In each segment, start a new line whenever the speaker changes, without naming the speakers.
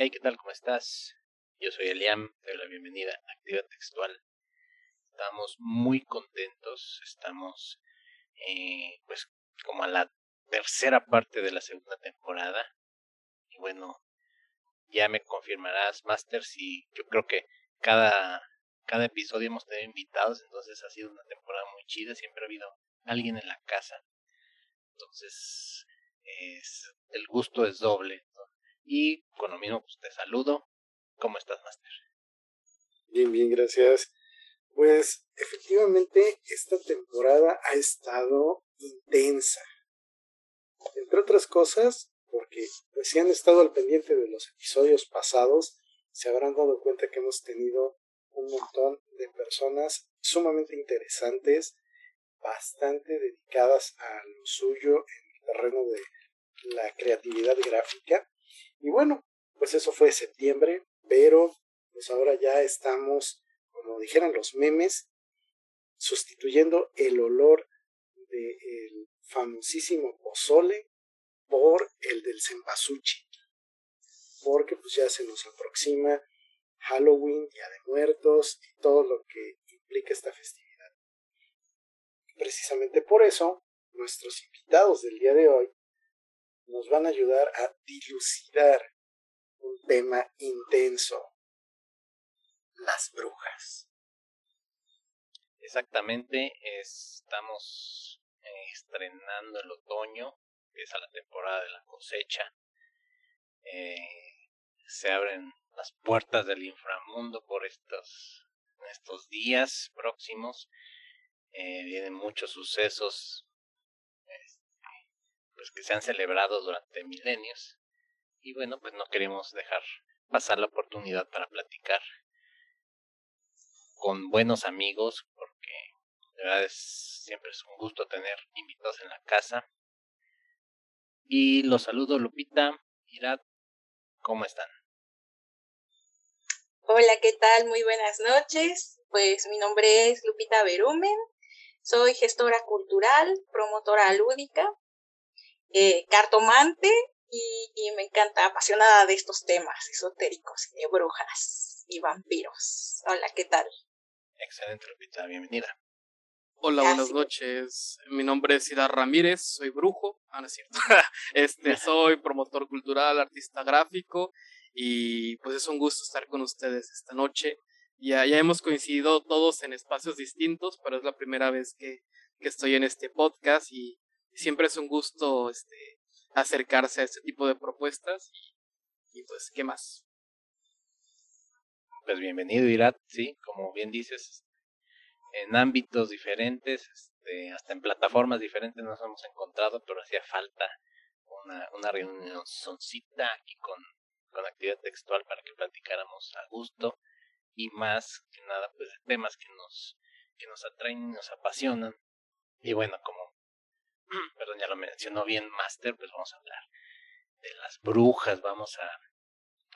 Hey, ¿qué tal? ¿Cómo estás? Yo soy Eliam, te doy la bienvenida a Activa Textual. Estamos muy contentos, estamos eh, pues como a la tercera parte de la segunda temporada. Y bueno, ya me confirmarás, Master, si yo creo que cada, cada episodio hemos tenido invitados, entonces ha sido una temporada muy chida, siempre ha habido alguien en la casa. Entonces, es, el gusto es doble. Y con lo mismo, pues te saludo. ¿Cómo estás, Master?
Bien, bien, gracias. Pues efectivamente esta temporada ha estado intensa. Entre otras cosas, porque pues, si han estado al pendiente de los episodios pasados, se habrán dado cuenta que hemos tenido un montón de personas sumamente interesantes, bastante dedicadas a lo suyo en el terreno de la creatividad gráfica y bueno, pues eso fue septiembre, pero pues ahora ya estamos, como dijeran los memes, sustituyendo el olor del famosísimo pozole por el del cempasúchil. Porque pues ya se nos aproxima Halloween, Día de Muertos y todo lo que implica esta festividad. Precisamente por eso, nuestros invitados del día de hoy nos van a ayudar a dilucidar un tema intenso, las brujas.
Exactamente, estamos eh, estrenando el otoño, empieza la temporada de la cosecha, eh, se abren las puertas del inframundo por estos, estos días próximos, eh, vienen muchos sucesos que se han celebrado durante milenios. Y bueno, pues no queremos dejar pasar la oportunidad para platicar con buenos amigos, porque de verdad es, siempre es un gusto tener invitados en la casa. Y los saludo Lupita, Irat, ¿cómo están?
Hola, ¿qué tal? Muy buenas noches. Pues mi nombre es Lupita Berumen, soy gestora cultural, promotora lúdica eh, cartomante y, me encanta, apasionada de estos temas esotéricos, de brujas y vampiros. Hola, ¿qué tal?
Excelente, Lupita, bienvenida.
Hola, buenas noches. Mi nombre es Ida Ramírez, soy brujo. Ah, no es cierto. este, soy promotor cultural, artista gráfico y pues es un gusto estar con ustedes esta noche. Ya, ya hemos coincidido todos en espacios distintos, pero es la primera vez que, que estoy en este podcast y siempre es un gusto este, acercarse a este tipo de propuestas. Y, pues, ¿qué más?
Pues bienvenido, Irat, sí, como bien dices, en ámbitos diferentes, este, hasta en plataformas diferentes nos hemos encontrado, pero hacía falta una, una reunión soncita aquí con, con actividad textual para que platicáramos a gusto. Y más que nada pues de temas que nos que nos atraen y nos apasionan. Y bueno como perdón, ya lo mencionó bien Master, pues vamos a hablar de las brujas, vamos a,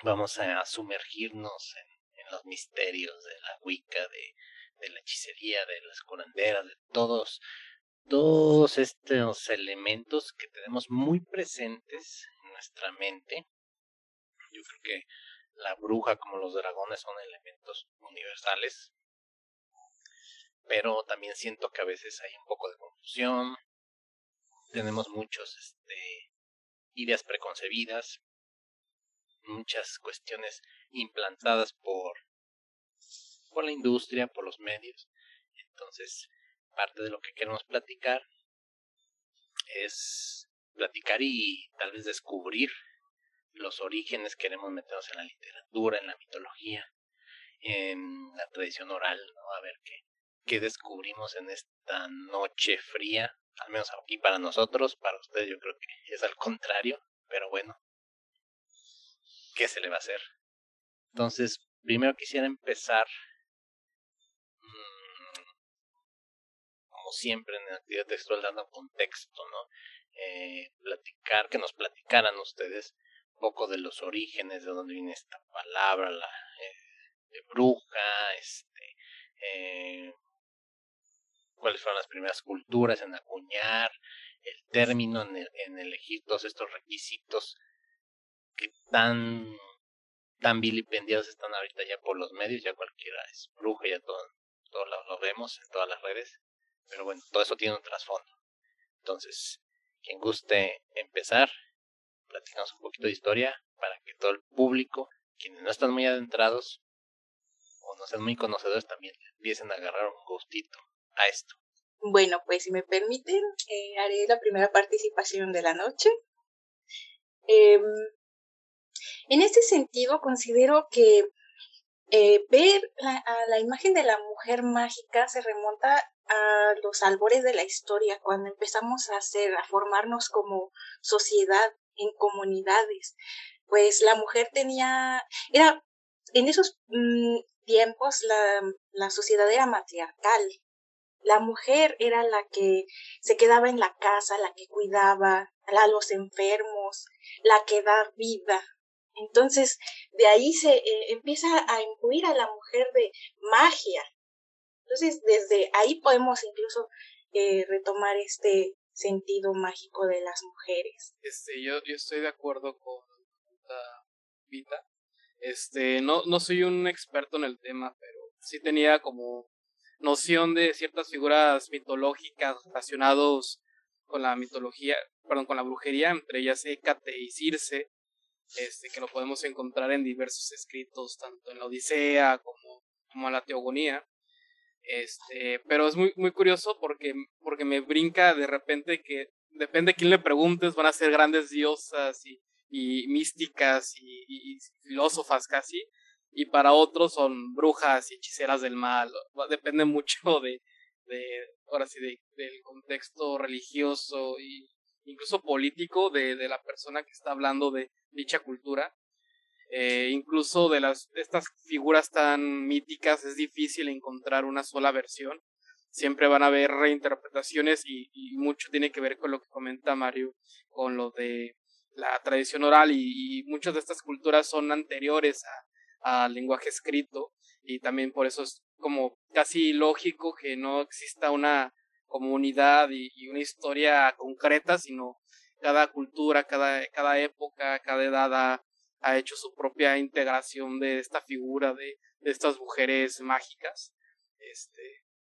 vamos a sumergirnos en, los misterios de la Wicca, de, de la hechicería, de las curanderas, de todos, todos estos elementos que tenemos muy presentes en nuestra mente. Yo creo que la bruja como los dragones son elementos universales, pero también siento que a veces hay un poco de confusión, tenemos muchos este, ideas preconcebidas, muchas cuestiones implantadas por, por la industria, por los medios. Entonces, parte de lo que queremos platicar es platicar y tal vez descubrir los orígenes, queremos meternos en la literatura, en la mitología, en la tradición oral, ¿no? A ver qué, qué descubrimos en esta noche fría al menos aquí para nosotros, para ustedes yo creo que es al contrario, pero bueno, ¿qué se le va a hacer? Entonces, primero quisiera empezar, mmm, como siempre en la actividad textual, dando contexto, ¿no? Eh, platicar, que nos platicaran ustedes un poco de los orígenes, de dónde viene esta palabra, la eh, de bruja, este, eh, cuáles fueron las primeras culturas en acuñar el término, en, elegir todos estos requisitos que tan tan vilipendiados están ahorita ya por los medios, ya cualquiera es bruja, ya todo, todos lo, vemos en todas las redes, pero bueno, todo eso tiene un trasfondo. Entonces, quien guste empezar, platicamos un poquito de historia para que todo el público, quienes no están muy adentrados o no sean muy conocedores, también empiecen a agarrar un gustito a esto.
Bueno, pues si me permiten, eh, haré la primera participación de la noche. Eh, en este sentido, considero que eh, ver la, la imagen de la mujer mágica se remonta a los albores de la historia, cuando empezamos a hacer, a formarnos como sociedad, en comunidades. Pues la mujer tenía, era, en esos mm, tiempos la, la sociedad era matriarcal. La mujer era la que se quedaba en la casa, la que cuidaba a los enfermos, la que da vida, entonces, de ahí se eh, empieza a incluir a la mujer de magia. Entonces, desde ahí podemos incluso eh, retomar este sentido mágico de las mujeres.
Este, yo, yo estoy de acuerdo con la Vita. Este, no, no soy un experto en el tema, pero sí tenía como noción de ciertas figuras mitológicas relacionados con la mitología, perdón, con la brujería, entre ellas Hécate y Circe, este, que lo podemos encontrar en diversos escritos, tanto en la Odisea como, como en la Teogonía. Este, pero es muy, muy curioso porque, porque me brinca de repente que depende de quién le preguntes, van a ser grandes diosas y, y místicas y, filósofas casi, y para otros son brujas y hechiceras del mal. Depende mucho de, de ahora sí, de, del contexto religioso y incluso político de, de la persona que está hablando de, dicha cultura. Eh, incluso de las estas figuras tan míticas es difícil encontrar una sola versión. Siempre van a haber reinterpretaciones y, mucho tiene que ver con lo que comenta Mario, con lo de la tradición oral y, muchas de estas culturas son anteriores al lenguaje escrito y también por eso es como casi lógico que no exista una comunidad y, y una historia concreta, sino cada cultura, cada, cada época, cada edad ha, hecho su propia integración de esta figura de, de estas mujeres mágicas. Este,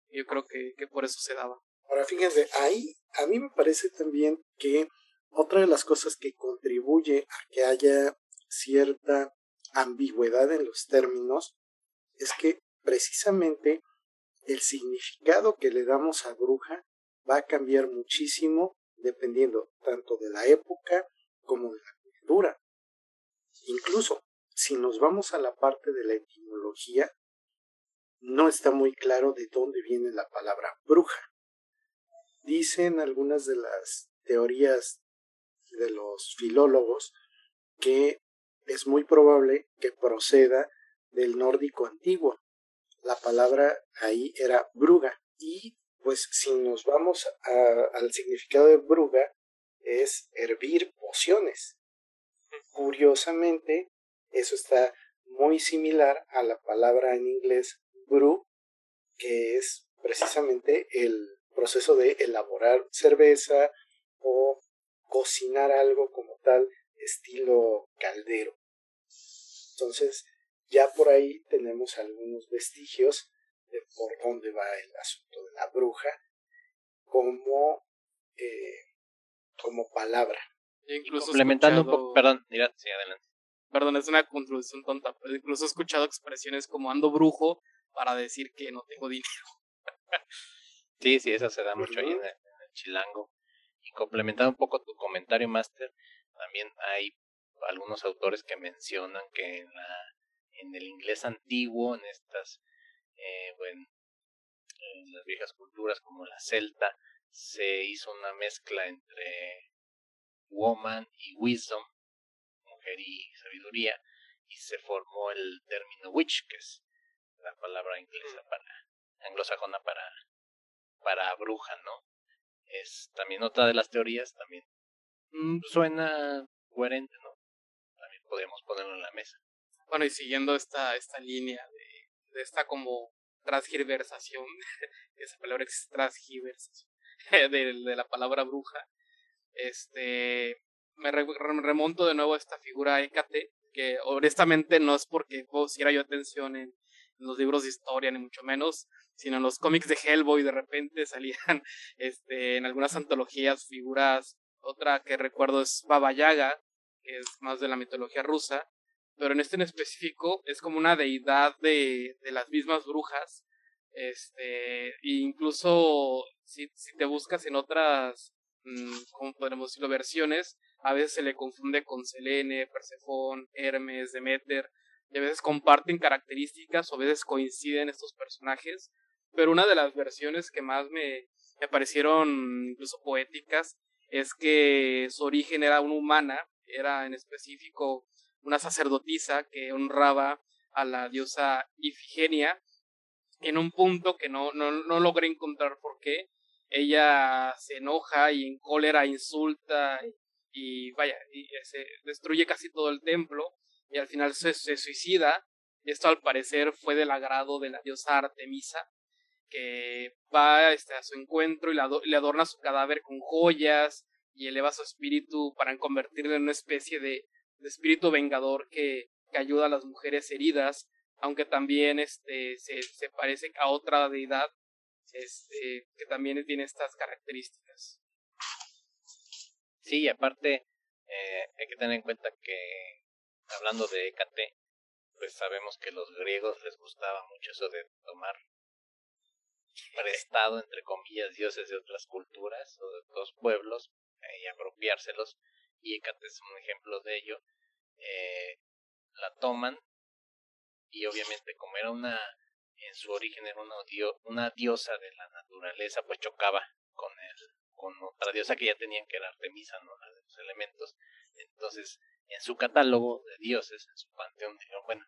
yo creo que, que por eso se daba.
Ahora fíjense, ahí a mí me parece también que otra de las cosas que contribuye a que haya cierta ambigüedad en los términos es que precisamente el significado que le damos a bruja va a cambiar muchísimo dependiendo tanto de la época como de la cultura. Incluso, si nos vamos a la parte de la etimología, no está muy claro de dónde viene la palabra bruja. Dicen algunas de las teorías de los filólogos que es muy probable que proceda del nórdico antiguo. La palabra ahí era bruga y pues si nos vamos al significado de bruga, es hervir pociones. Curiosamente, eso está muy similar a la palabra en inglés brew, que es precisamente el proceso de elaborar cerveza o cocinar algo como tal, estilo caldero. Entonces, ya por ahí tenemos algunos vestigios de por dónde va el asunto de la bruja como, eh, como palabra.
Incluso complementando un poco, perdón, mira, sí, adelante.
Perdón, es una contribución tonta, pero incluso he escuchado expresiones como ando brujo para decir que no tengo dinero.
sí, sí, eso se da mucho ahí en el, chilango. Y complementando un poco tu comentario, Master, también hay algunos autores que mencionan que en, la, en el inglés antiguo, en estas eh, bueno, en las viejas culturas como la celta, se hizo una mezcla entre woman y wisdom, mujer y sabiduría, y se formó el término witch, que es la palabra inglesa para, anglosajona para, para bruja, ¿no? Es también otra de las teorías, también mm, suena coherente, ¿no? Podríamos ponerlo en la mesa.
Bueno, y siguiendo esta, esta línea de de esta como transgiversación, esa palabra es transgiversación, de, de, la palabra bruja, este, me remonto de nuevo a esta figura Hécate, que honestamente no es porque pusiera yo atención en, los libros de historia, ni mucho menos, sino en los cómics de Hellboy de repente salían este, en algunas antologías figuras, otra que recuerdo es Baba Yaga, que es más de la mitología rusa, pero en este en específico es como una deidad de, de las mismas brujas, este, e incluso si, si te buscas en otras, mm, ¿cómo podemos decirlo?, versiones, a veces se le confunde con Selene, Persefón, Hermes, Demeter, y a veces comparten características o a veces coinciden estos personajes, pero una de las versiones que más me, me parecieron incluso poéticas es que su origen era una humana, era en específico una sacerdotisa que honraba a la diosa Ifigenia en un punto que no, no, no logré encontrar por qué. Ella se enoja y en cólera insulta y, vaya, y se destruye casi todo el templo y al final se, se suicida. Esto al parecer fue del agrado de la diosa Artemisa, que va este, a su encuentro y le adorna su cadáver con joyas y eleva su espíritu para convertirlo en una especie de, espíritu vengador que, ayuda a las mujeres heridas, aunque también este, se, parece a otra deidad este, que también tiene estas características.
Sí, y aparte eh, hay que tener en cuenta que hablando de Hécate, pues sabemos que los griegos les gustaba mucho eso de tomar prestado, entre comillas, dioses de otras culturas o de otros pueblos y apropiárselos. Y Hécate es un ejemplo de ello. Eh, la toman y obviamente como era una, en su origen era una, una diosa de la naturaleza, pues chocaba con el, con otra diosa que ya tenían que era Artemisa, ¿no? La de los elementos. Entonces, en su catálogo de dioses, en su panteón, bueno,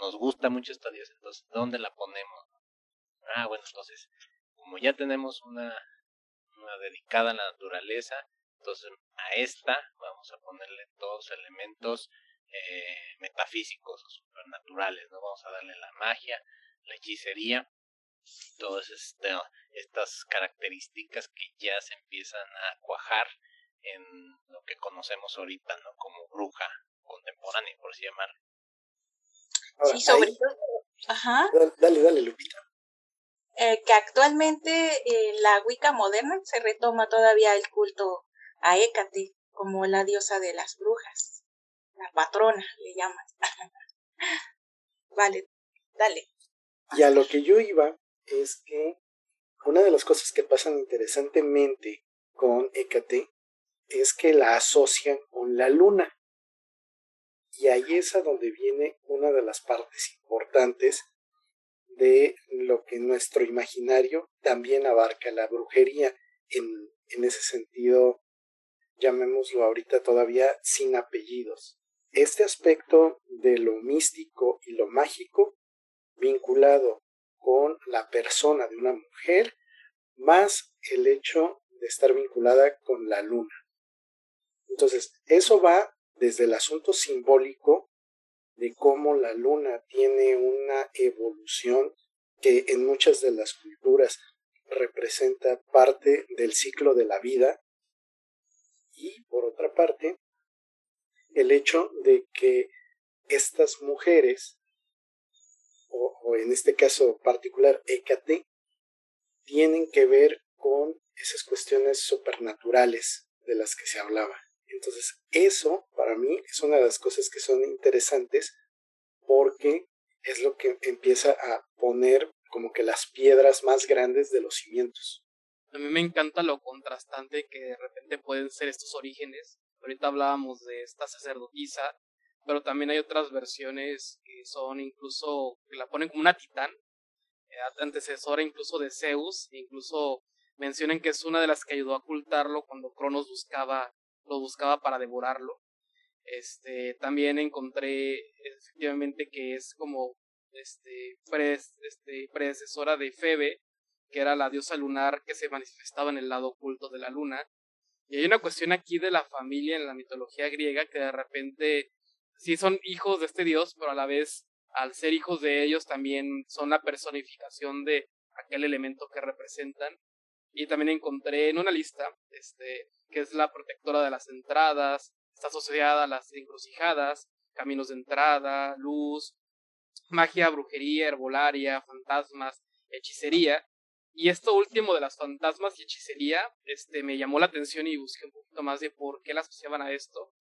nos gusta mucho esta diosa, entonces, ¿dónde la ponemos? Ah, bueno, entonces, como ya tenemos una, una dedicada a la naturaleza, entonces a esta vamos a ponerle todos elementos eh, metafísicos o supernaturales, ¿no? Vamos a darle la magia, la hechicería, todas este, estas características que ya se empiezan a cuajar en lo que conocemos ahorita, ¿no? Como bruja contemporánea, por así llamarlo.
sí, sobre todo. Ajá.
Dale, dale, Lupita.
Eh, que actualmente en la Wicca moderna se retoma todavía el culto a Hécate como la diosa de las brujas, la patrona le llaman. vale, dale.
Y a lo que yo iba es que una de las cosas que pasan interesantemente con Hécate es que la asocian con la luna. Y ahí es a donde viene una de las partes importantes de lo que nuestro imaginario también abarca la brujería en, en ese sentido, llamémoslo ahorita todavía sin apellidos. Este aspecto de lo místico y lo mágico vinculado con la persona de una mujer, más el hecho de estar vinculada con la luna. Entonces, eso va desde el asunto simbólico de cómo la luna tiene una evolución que en muchas de las culturas representa parte del ciclo de la vida y por otra parte el hecho de que estas mujeres o, en este caso particular Hécate tienen que ver con esas cuestiones supernaturales de las que se hablaba. Entonces, eso para mí es una de las cosas que son interesantes porque es lo que empieza a poner como que las piedras más grandes de los cimientos.
A mí me encanta lo contrastante que de repente pueden ser estos orígenes. Ahorita hablábamos de esta sacerdotisa, pero también hay otras versiones que son incluso, que la ponen como una titán, eh, antecesora incluso de Zeus, incluso mencionan que es una de las que ayudó a ocultarlo cuando Cronos buscaba lo buscaba para devorarlo. Este, también encontré efectivamente que es como este, este, predecesora de Febe, que era la diosa lunar que se manifestaba en el lado oculto de la luna. Y hay una cuestión aquí de la familia en la mitología griega que de repente sí son hijos de este dios, pero a la vez al ser hijos de ellos también son la personificación de aquel elemento que representan. Y también encontré en una lista este, que es la protectora de las entradas, está asociada a las encrucijadas, caminos de entrada, luz, magia, brujería, herbolaria, fantasmas, hechicería. Y esto último de las fantasmas y hechicería, este, me llamó la atención y busqué un poquito más de por qué la asociaban a esto.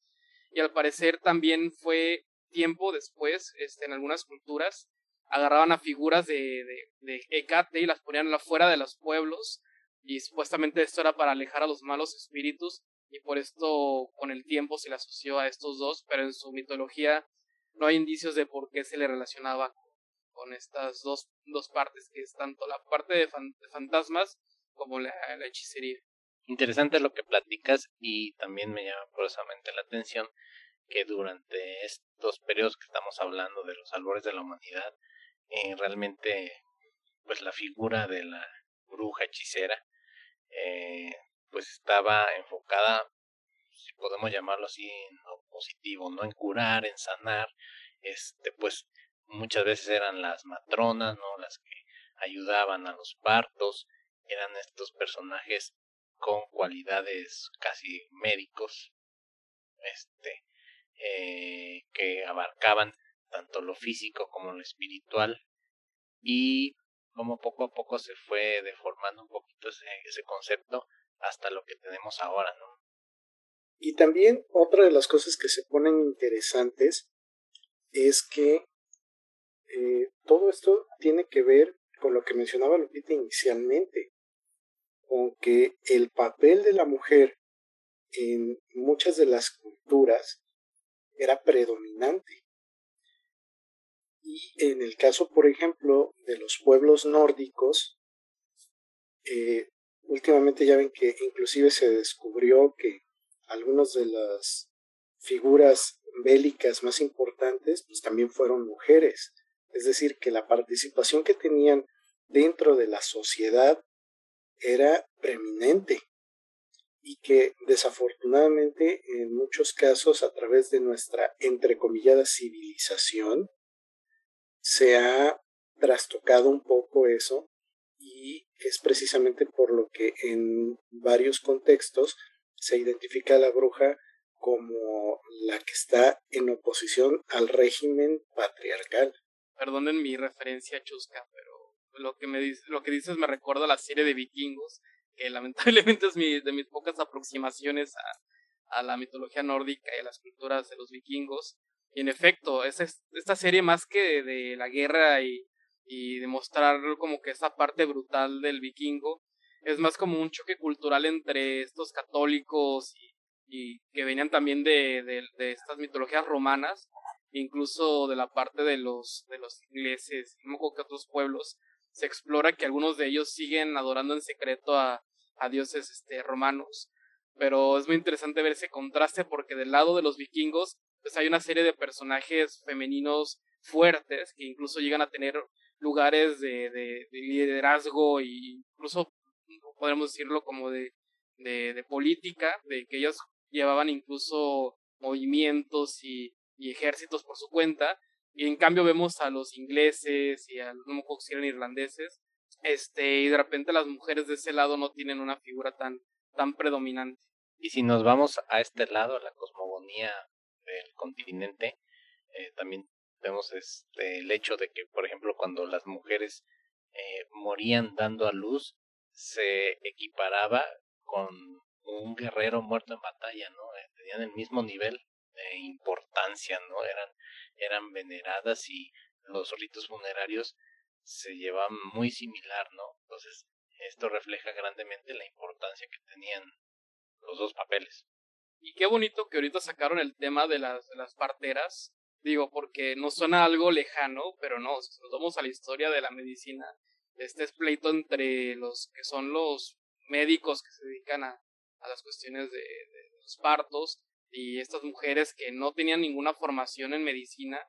Y al parecer también fue tiempo después, este, en algunas culturas, agarraban a figuras de, de, de Hecate y las ponían afuera de los pueblos. Y supuestamente esto era para alejar a los malos espíritus. Y por esto con el tiempo se le asoció a estos dos, pero en su mitología no hay indicios de por qué se le relacionaba con estas dos, dos partes, que es tanto la parte de, fantasmas como la, hechicería.
Interesante lo que platicas y también me llama poderosamente la atención que durante estos periodos que estamos hablando de los albores de la humanidad, eh, realmente pues la figura de la bruja hechicera eh, pues estaba enfocada, si podemos llamarlo así, en lo positivo, ¿no? En curar, en sanar, este, pues muchas veces eran las matronas, ¿no? Las que ayudaban a los partos, eran estos personajes con cualidades casi médicos, este, eh, que abarcaban tanto lo físico como lo espiritual y como poco a poco se fue deformando un poquito ese, ese concepto hasta lo que tenemos ahora, ¿no?
Y también otra de las cosas que se ponen interesantes es que eh, todo esto tiene que ver con lo que mencionaba Lupita inicialmente, con que el papel de la mujer en muchas de las culturas era predominante. Y en el caso, por ejemplo, de los pueblos nórdicos, eh, últimamente ya ven que inclusive se descubrió que algunas de las figuras bélicas más importantes pues también fueron mujeres. Es decir, que la participación que tenían dentro de la sociedad era preeminente y que desafortunadamente en muchos casos a través de nuestra entrecomillada civilización se ha trastocado un poco eso y es precisamente por lo que en varios contextos se identifica a la bruja como la que está en oposición al régimen patriarcal.
Perdonen mi referencia chusca, pero lo que me lo que dices me recuerda a la serie de vikingos, que lamentablemente es mi, de mis pocas aproximaciones a, a la mitología nórdica y a las culturas de los vikingos. Y en efecto, es esta serie más que de la guerra y y demostrar como que esa parte brutal del vikingo es más como un choque cultural entre estos católicos y, que venían también de, de, estas mitologías romanas, incluso de la parte de los, de los ingleses, y que otros pueblos, se explora que algunos de ellos siguen adorando en secreto a, a dioses este, romanos, pero es muy interesante ver ese contraste porque del lado de los vikingos pues hay una serie de personajes femeninos fuertes que incluso llegan a tener lugares de, de, liderazgo e incluso podemos decirlo como de, de, política, de que ellos llevaban incluso movimientos y, y, ejércitos por su cuenta, y en cambio vemos a los ingleses y a los no si eran irlandeses, este, y de repente las mujeres de ese lado no tienen una figura tan, tan predominante.
Y si nos vamos a este lado, a la cosmogonía del continente, eh, también vemos este, el hecho de que, por ejemplo, cuando las mujeres eh, morían dando a luz, se equiparaba con un guerrero muerto en batalla, ¿no? Eh, tenían el mismo nivel de importancia, ¿no? Eran, eran veneradas y los ritos funerarios se llevaban muy similar, ¿no? Entonces, esto refleja grandemente la importancia que tenían los dos papeles.
Y qué bonito que ahorita sacaron el tema de las, las parteras, Digo, porque nos suena algo lejano, pero no, si nos vamos a la historia de la medicina, este es pleito entre los que son los médicos que se dedican a, a las cuestiones de, los partos y estas mujeres que no tenían ninguna formación en medicina,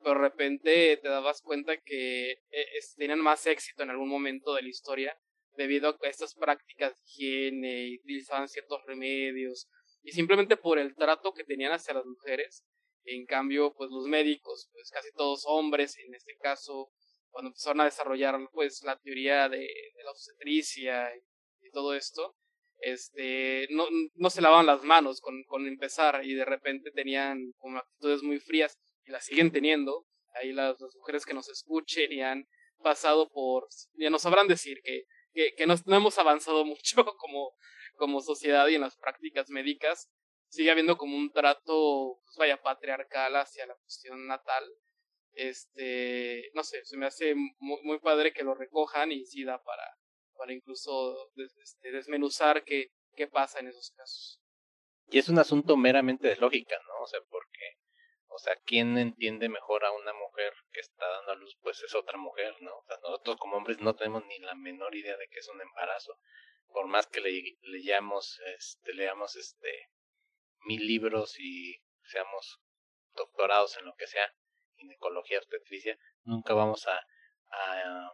pero de repente te dabas cuenta que eh, tenían más éxito en algún momento de la historia debido a estas prácticas de higiene y utilizaban ciertos remedios y simplemente por el trato que tenían hacia las mujeres en cambio, pues los médicos, pues casi todos hombres, en este caso, cuando empezaron a desarrollar pues la teoría de, la obstetricia y, todo esto, este, no, no se lavaban las manos con, con empezar y de repente tenían como actitudes muy frías y las siguen teniendo. Ahí las, mujeres que nos escuchen y han pasado por, ya nos sabrán decir que, que, que no, hemos avanzado mucho como, como sociedad y en las prácticas médicas. Sigue habiendo como un trato, pues vaya, patriarcal hacia la cuestión natal. Este, no sé, se me hace muy, muy padre que lo recojan y sí da para, para incluso este, desmenuzar qué, qué pasa en esos casos.
Y es un asunto meramente de lógica, ¿no? O sea, porque, o sea, ¿quién entiende mejor a una mujer que está dando a luz? Pues es otra mujer, ¿no? O sea, nosotros como hombres no tenemos ni la menor idea de que es un embarazo. Por más que le, leamos, este, leamos este, mil libros y seamos doctorados en lo que sea, ginecología, obstetricia, nunca vamos a, a,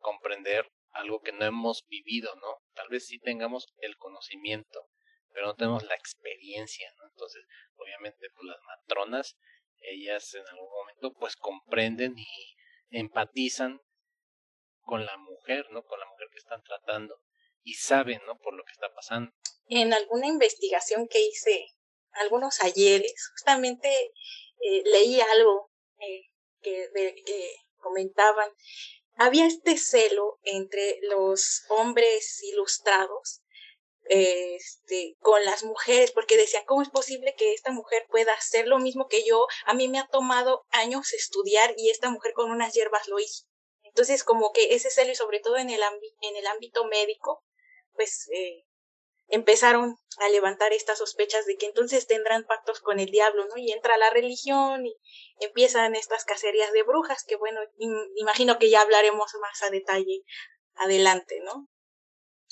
comprender algo que no hemos vivido, ¿no? Tal vez sí tengamos el conocimiento, pero no tenemos la experiencia, ¿no? Entonces, obviamente, pues las matronas, ellas en algún momento, pues comprenden y empatizan con la mujer, ¿no? Con que están tratando y saben, ¿no? Por lo que está pasando.
En alguna investigación que hice algunos ayeres, justamente eh, leí algo eh, que, comentaban había este celo entre los hombres ilustrados este, con las mujeres, porque decían, ¿cómo es posible que esta mujer pueda hacer lo mismo que yo? A mí me ha tomado años estudiar y esta mujer con unas hierbas lo hizo. Entonces, como que ese celo, y sobre todo en el, en el ámbito médico, pues eh, empezaron a levantar estas sospechas de que entonces tendrán pactos con el diablo, ¿no? Y entra la religión y empiezan estas cacerías de brujas, que bueno, imagino que ya hablaremos más a detalle adelante, ¿no?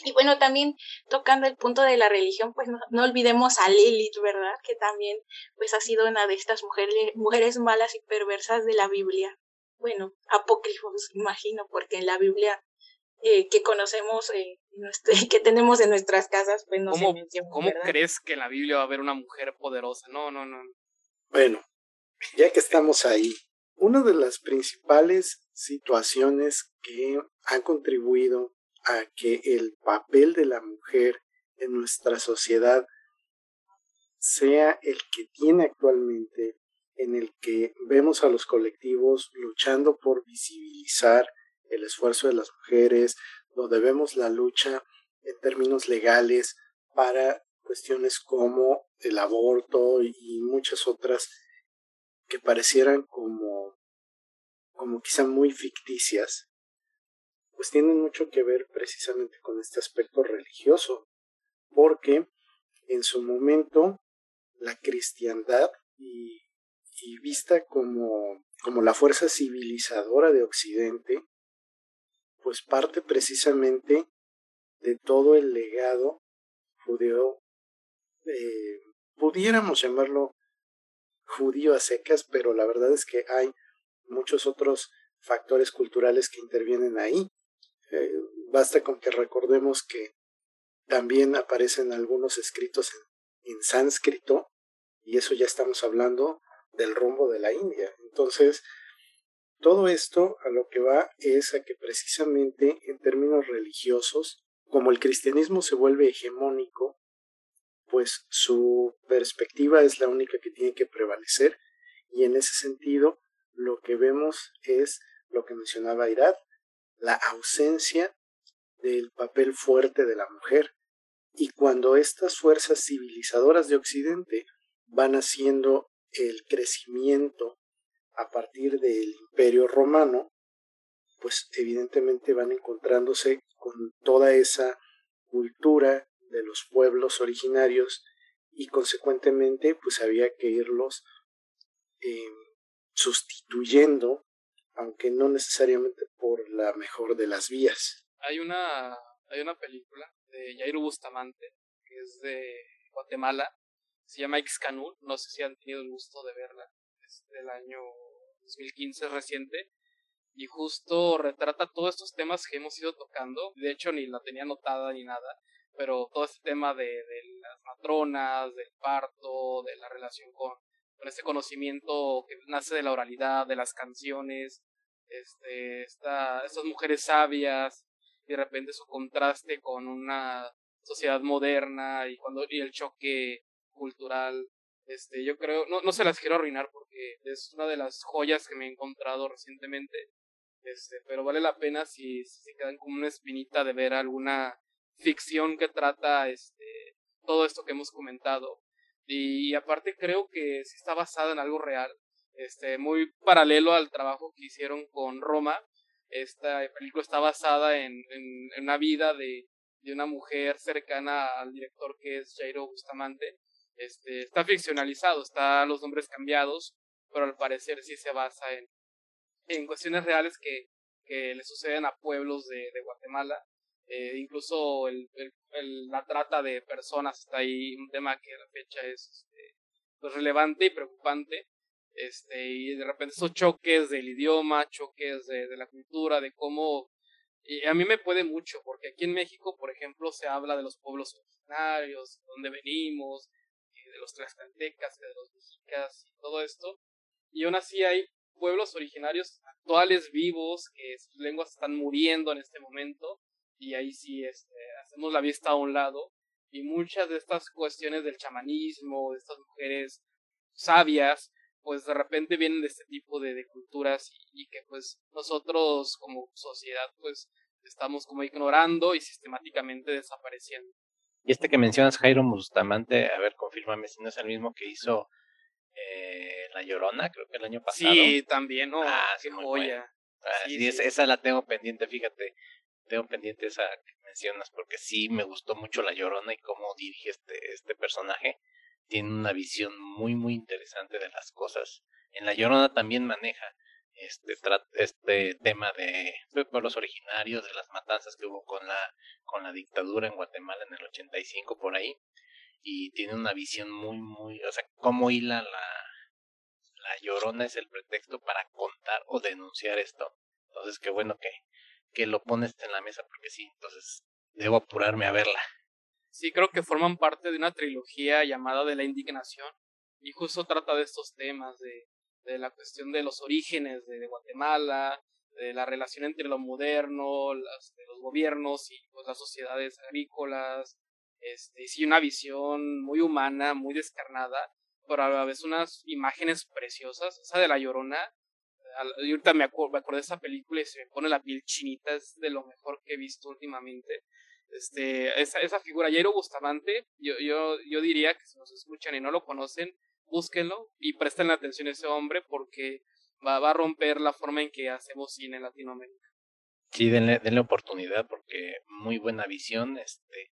Y bueno, también tocando el punto de la religión, pues no, olvidemos a Lilith, ¿verdad? Que también pues ha sido una de estas mujeres, mujeres malas y perversas de la Biblia. Bueno, apócrifos, imagino, porque en la Biblia eh, que conocemos eh, que tenemos en nuestras casas, pues no
¿Cómo,
se menciona.
¿Cómo crees que en la Biblia va a haber una mujer poderosa? No, no, no.
Bueno, ya que estamos ahí, una de las principales situaciones que han contribuido a que el papel de la mujer en nuestra sociedad sea el que tiene actualmente, en el que vemos a los colectivos luchando por visibilizar el esfuerzo de las mujeres, donde vemos la lucha en términos legales para cuestiones como el aborto y muchas otras que parecieran como, como quizá muy ficticias, pues tienen mucho que ver precisamente con este aspecto religioso, porque en su momento la cristiandad y, y vista como, como la fuerza civilizadora de Occidente, pues parte precisamente de todo el legado judío, eh, pudiéramos llamarlo judío a secas, pero la verdad es que hay muchos otros factores culturales que intervienen ahí. Eh, basta con que recordemos que también aparecen algunos escritos en, en sánscrito, y eso ya estamos hablando del rumbo de la India. Entonces, todo esto a lo que va es a que precisamente en términos religiosos, como el cristianismo se vuelve hegemónico, pues su perspectiva es la única que tiene que prevalecer y en ese sentido lo que vemos es lo que mencionaba Irad, la ausencia del papel fuerte de la mujer y cuando estas fuerzas civilizadoras de Occidente van haciendo el crecimiento a partir del imperio romano, pues evidentemente van encontrándose con toda esa cultura de los pueblos originarios y consecuentemente pues había que irlos em, sustituyendo, aunque no necesariamente por la mejor de las vías.
Hay una, hay una película de Jairo Bustamante, que es de Guatemala, se llama Ixcanul, no sé si han tenido el gusto de verla, es del año 2015 reciente y justo retrata todos estos temas que hemos ido tocando. De hecho, ni la tenía anotada ni nada, pero todo este tema de, de las matronas, del parto, de la relación con, con este conocimiento que nace de la oralidad, de las canciones, este, esta, estas mujeres sabias, y de repente su contraste con una sociedad moderna y cuando y el choque cultural este yo creo no no se las quiero arruinar porque es una de las joyas que me he encontrado recientemente este pero vale la pena si, si se quedan como una espinita de ver alguna ficción que trata este todo esto que hemos comentado y, aparte creo que sí está basada en algo real este muy paralelo al trabajo que hicieron con Roma esta película está basada en, en, en una vida de, de, una mujer cercana al director que es Jairo Bustamante. Este, está ficcionalizado, está los nombres cambiados, pero al parecer sí se basa en, en cuestiones reales que, que le suceden a pueblos de, de Guatemala. Eh, incluso el, el, la trata de personas está ahí, un tema que a la fecha es este, pues relevante y preocupante este, y de repente esos choques del idioma, choques de, de la cultura, de cómo... Y a mí me puede mucho, porque aquí en México, por ejemplo, se habla de los pueblos originarios, de dónde venimos, de los tlaxcaltecas, de los mexicas y todo esto. Y aún así hay pueblos originarios actuales, vivos, que sus lenguas están muriendo en este momento. Y ahí sí este, hacemos la vista a un lado. Y muchas de estas cuestiones del chamanismo, de estas mujeres sabias, pues de repente vienen de este tipo de, de culturas y, que pues nosotros como sociedad pues estamos como ignorando y sistemáticamente desapareciendo.
Y este que mencionas, Jairo Bustamante, a ver, confírmame si no es el mismo que hizo eh, La Llorona, creo que el año pasado.
Sí, también, ¿no?
Ah, qué joya. Ah, sí, esa la tengo pendiente, fíjate, tengo pendiente esa que mencionas, porque sí me gustó mucho La Llorona y cómo dirige este, este personaje tiene una visión muy muy interesante de las cosas. En La Llorona también maneja este este tema de, pueblos originarios, de las matanzas que hubo con la con la dictadura en Guatemala en el 85 por ahí y tiene una visión muy muy, o sea, cómo hila la la Llorona es el pretexto para contar o denunciar esto. Entonces, qué bueno que que lo pones en la mesa porque sí, entonces debo apurarme a verla
sí creo que forman parte de una trilogía llamada de la indignación y justo trata de estos temas de, de la cuestión de los orígenes de, Guatemala, de la relación entre lo moderno, las, de los gobiernos y pues las sociedades agrícolas, este, sí una visión muy humana, muy descarnada, pero a la vez unas imágenes preciosas, esa de la llorona, ahorita me, acuerdo, me acuerdo de esa película y se me pone la piel chinita, es de lo mejor que he visto últimamente. Este, esa, esa figura, Jairo Bustamante, yo, yo, yo diría que si nos escuchan y no lo conocen, búsquenlo y presten atención a ese hombre porque va, va a romper la forma en que hacemos cine en Latinoamérica.
Sí, denle, denle oportunidad porque muy buena visión, este,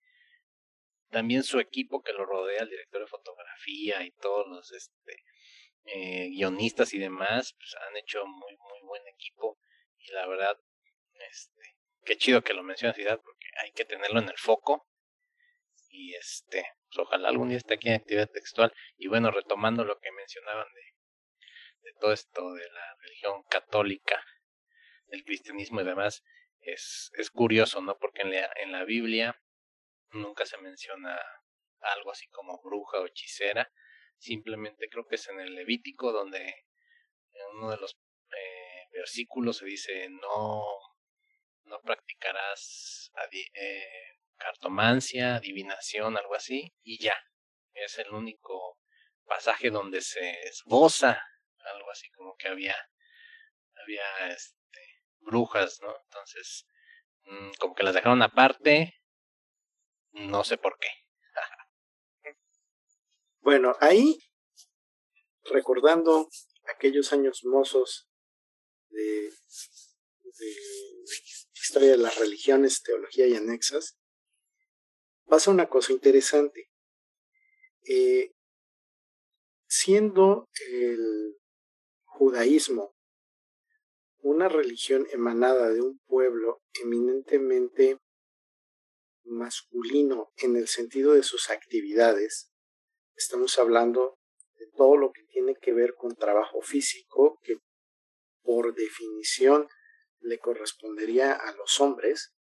también su equipo que lo rodea, el director de fotografía y todos los este, eh, guionistas y demás, pues han hecho muy, muy buen equipo y la verdad, este, qué chido que lo mencionas, Idad, porque hay que tenerlo en el foco. Y este, pues ojalá algún día esté aquí en actividad textual. Y bueno, retomando lo que mencionaban de, todo esto de la religión católica, del cristianismo y demás, es, es curioso, ¿no? Porque en la, en la Biblia nunca se menciona algo así como bruja o hechicera. Simplemente creo que es en el Levítico donde en uno de los eh, versículos se dice no no practicarás eh, cartomancia, adivinación, algo así, y ya. Es el único pasaje donde se esboza algo así como que había había este brujas, ¿no? Entonces, mm, como que las dejaron aparte, no sé por qué.
bueno, ahí recordando aquellos años mozos de, de historia de las religiones, teología y anexas, pasa una cosa interesante. Eh, siendo el judaísmo una religión emanada de un pueblo eminentemente masculino en el sentido de sus actividades, estamos hablando de todo lo que tiene que ver con trabajo físico, que por definición le correspondería a los hombres,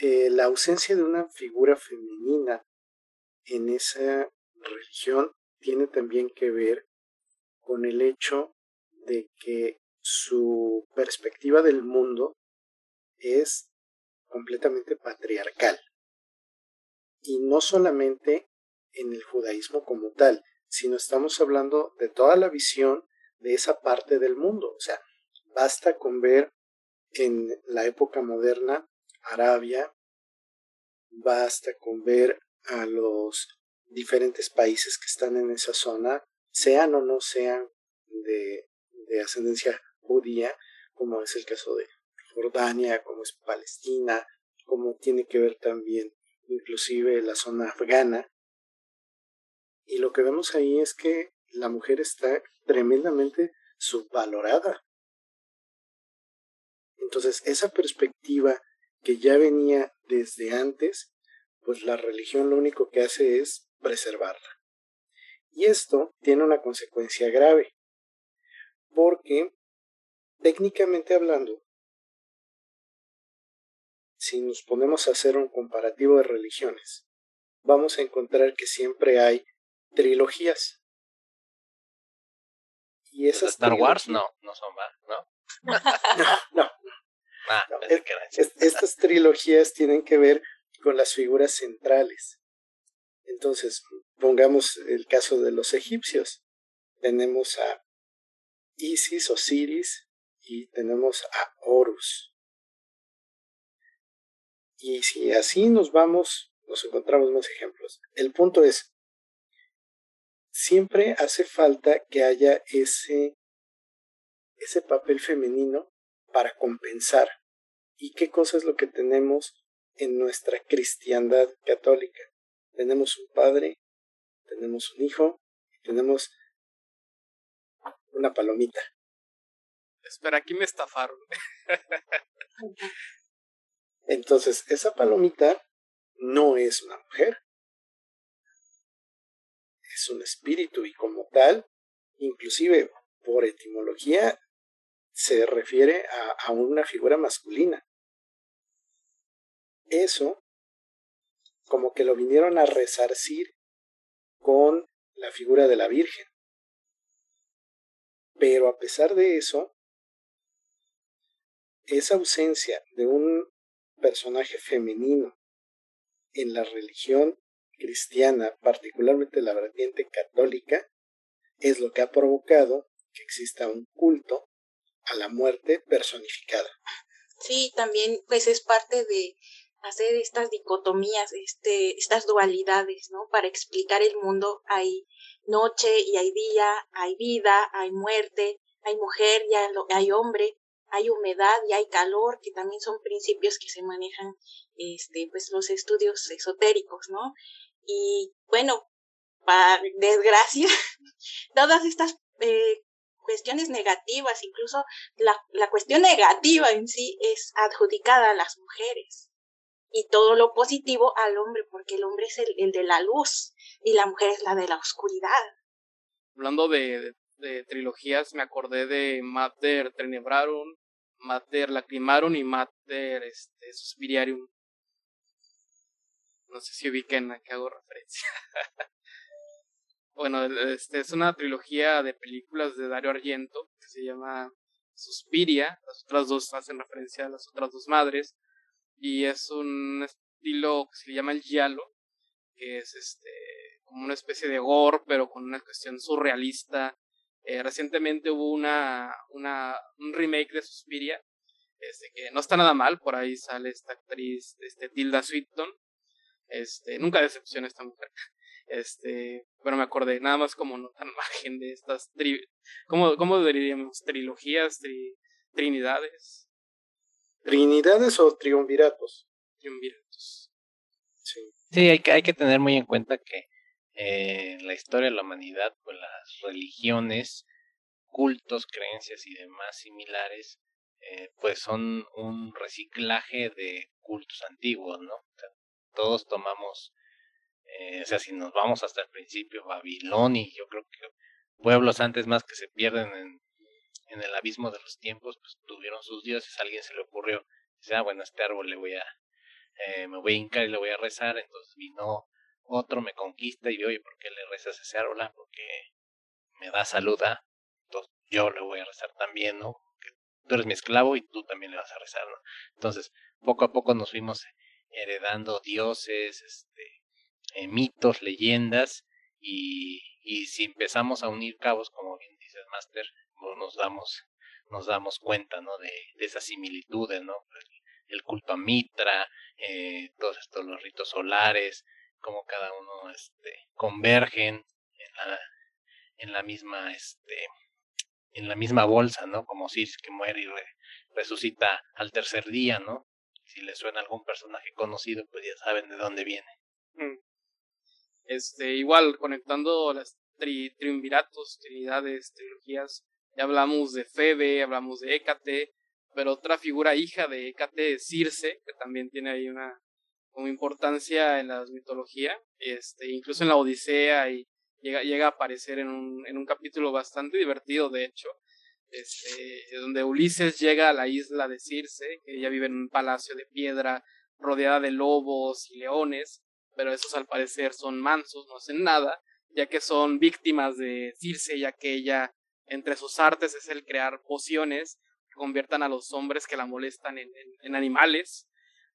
eh, la ausencia de una figura femenina en esa religión tiene también que ver con el hecho de que su perspectiva del mundo es completamente patriarcal. Y no solamente en el judaísmo como tal, sino estamos hablando de toda la visión de esa parte del mundo. O sea, basta con ver en la época moderna Arabia, basta con ver a los diferentes países que están en esa zona, sean o no sean de, de ascendencia judía, como es el caso de Jordania, como es Palestina, como tiene que ver también inclusive la zona afgana. Y lo que vemos ahí es que la mujer está tremendamente subvalorada. Entonces, esa perspectiva que ya venía desde antes, pues la religión lo único que hace es preservarla. Y esto tiene una consecuencia grave, porque técnicamente hablando, si nos ponemos a hacer un comparativo de religiones, vamos a encontrar que siempre hay trilogías.
Y esas Star Wars no, no son, ¿no?
no, ah, estas trilogías tienen que ver con las figuras centrales. Entonces, pongamos el caso de los egipcios. Tenemos a Isis, Osiris y tenemos a Horus. Y si así nos vamos, nos encontramos más ejemplos. El punto es, siempre hace falta que haya ese, ese papel femenino para compensar. ¿Y qué cosa es lo que tenemos en nuestra cristiandad católica? Tenemos un padre, tenemos un hijo, tenemos una palomita.
Espera, aquí me estafaron.
Entonces, esa palomita no es una mujer. Es un espíritu y como tal, inclusive por etimología, se refiere a, a una figura masculina. Eso como que lo vinieron a resarcir con la figura de la Virgen. Pero a pesar de eso, esa ausencia de un personaje femenino en la religión cristiana, particularmente la vertiente católica, es lo que ha provocado que exista un culto a la muerte personificada.
Sí, también pues es parte de hacer estas dicotomías, este, estas dualidades, ¿no? Para explicar el mundo hay noche y hay día, hay vida, hay muerte, hay mujer y hay hombre, hay humedad y hay calor, que también son principios que se manejan, este, pues los estudios esotéricos, ¿no? Y bueno, para desgracia, todas estas eh, cuestiones negativas, incluso la, la cuestión negativa en sí es adjudicada a las mujeres y todo lo positivo al hombre, porque el hombre es el, de la luz y la mujer es la de la oscuridad.
Hablando de, trilogías, me acordé de Mater Tenebrarum, Mater Lacrimarum y Mater este, Suspiriarium. No sé si ubiquen a qué hago referencia. bueno, este es una trilogía de películas de Dario Argento que se llama Suspiria. Las otras dos hacen referencia a las otras dos madres y es un estilo que se llama el giallo, que es este como una especie de gore, pero con una cuestión surrealista. Eh, recientemente hubo una, una, un remake de Suspiria, este, que no está nada mal, por ahí sale esta actriz, este, Tilda Swinton, este, nunca decepciona esta mujer, este, pero me acordé, nada más como no tan margen de estas, tri ¿cómo, cómo diríamos? Trilogías, trinidades,
¿Trinidades o triunviratos?
Triunviratos.
Sí. Sí, hay que, hay que tener muy en cuenta que eh, en la historia de la humanidad, pues las religiones, cultos, creencias y demás similares, eh, pues son un reciclaje de cultos antiguos, ¿no? todos tomamos, eh, o sea, si nos vamos hasta el principio, Babilonia, yo creo que pueblos antes más que se pierden en en el abismo de los tiempos, pues tuvieron sus dioses, a alguien se le ocurrió, dice, ah, bueno, este árbol le voy a, eh, me voy a hincar y le voy a rezar, entonces vino otro, me conquista y dice, oye, ¿por qué le rezas ese árbol? Ah, porque me da salud, ah, entonces yo le voy a rezar también, ¿no? tú eres mi esclavo y tú también le vas a rezar, ¿no? Entonces, poco a poco nos fuimos heredando dioses, este, eh, mitos, leyendas, y, y si empezamos a unir cabos, como bien dices, Master, nos damos, nos damos cuenta, ¿no? De, de esas similitudes, ¿no? El, culto a Mitra, eh, todos estos los ritos solares, como cada uno este, convergen en la, en la misma, este, en la misma bolsa, ¿no? Como Cis que muere y resucita al tercer día, ¿no? Si le suena algún personaje conocido, pues ya saben de dónde viene. Mm.
Este, igual, conectando las triunviratos, trinidades, trilogías, ya hablamos de Febe, hablamos de Hécate, pero otra figura hija de Hécate es Circe, que también tiene ahí una importancia en la mitología, este, incluso en la Odisea y llega, llega a aparecer en un, en un capítulo bastante divertido, de hecho, este, donde Ulises llega a la isla de Circe, que ella vive en un palacio de piedra rodeada de lobos y leones, pero esos al parecer son mansos, no hacen nada, ya que son víctimas de Circe, ya que ella, entre sus artes, es el crear pociones que conviertan a los hombres que la molestan en, en, animales.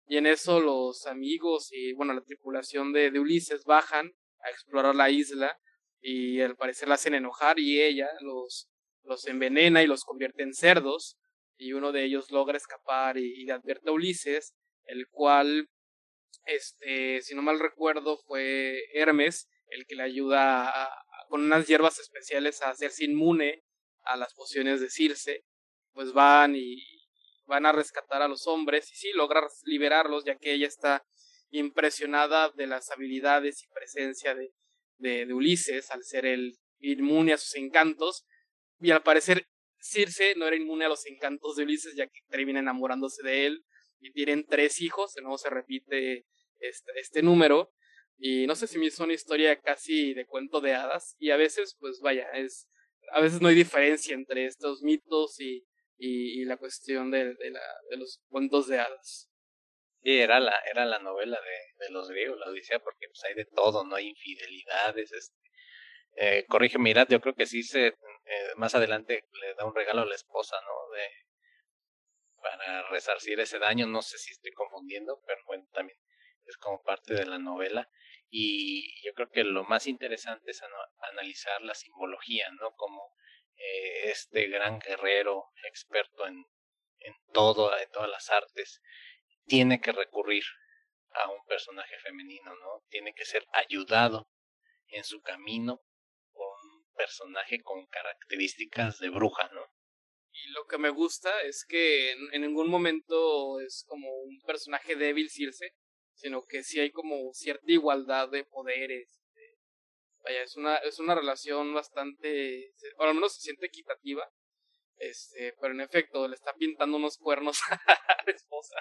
Y en eso los amigos y, bueno, la tripulación de, de Ulises bajan a explorar la isla y al parecer la hacen enojar y ella los, los envenena y los convierte en cerdos y uno de ellos logra escapar y, y advierte a Ulises, el cual este, si no mal recuerdo, fue Hermes el que le ayuda con unas hierbas especiales a hacerse inmune a las pociones de Circe. Pues van y van a rescatar a los hombres y sí, logra liberarlos ya que ella está impresionada de las habilidades y presencia de, de, Ulises al ser el inmune a sus encantos y al parecer Circe no era inmune a los encantos de Ulises ya que termina enamorándose de él y tienen tres hijos, de nuevo se repite este, este número. Y no sé si me hizo una historia casi de cuento de hadas. Y a veces, pues vaya, es. A veces no hay diferencia entre estos mitos y, y, la cuestión de, de, la, de los cuentos de hadas.
Sí, era la, era la novela de, de los griegos, la Odisea, porque pues hay de todo, no hay infidelidades, este, eh, mirad, yo creo que sí se, eh, más adelante le da un regalo a la esposa, ¿no? De, para resarcir ese daño, no sé si estoy confundiendo, pero bueno, también es como parte de la novela y yo creo que lo más interesante es analizar la simbología, ¿no? Como eh, este gran guerrero experto en, en todo, en todas las artes, tiene que recurrir a un personaje femenino, ¿no? Tiene que ser ayudado en su camino por un personaje con características de bruja, ¿no?
Y lo que me gusta es que en, en ningún momento es como un personaje débil Circe, sino que sí hay como cierta igualdad de poderes. vaya, es una, es una relación bastante, o al menos se siente equitativa, este, pero en efecto le está pintando unos cuernos a la esposa.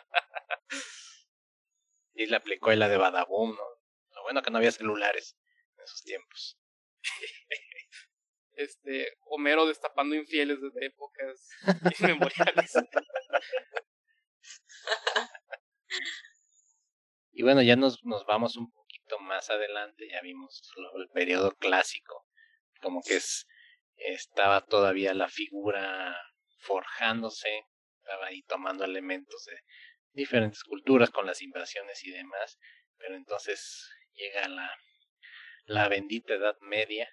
y le aplicó la de Badaboom, ¿no? Lo bueno que no había celulares en esos tiempos.
este, Homero destapando infieles desde épocas inmemoriales.
Y bueno, ya nos, nos vamos un poquito más adelante, ya vimos el periodo clásico, como que es, estaba todavía la figura forjándose, estaba ahí tomando elementos de diferentes culturas con las invasiones y demás, pero entonces llega la, la bendita Edad Media,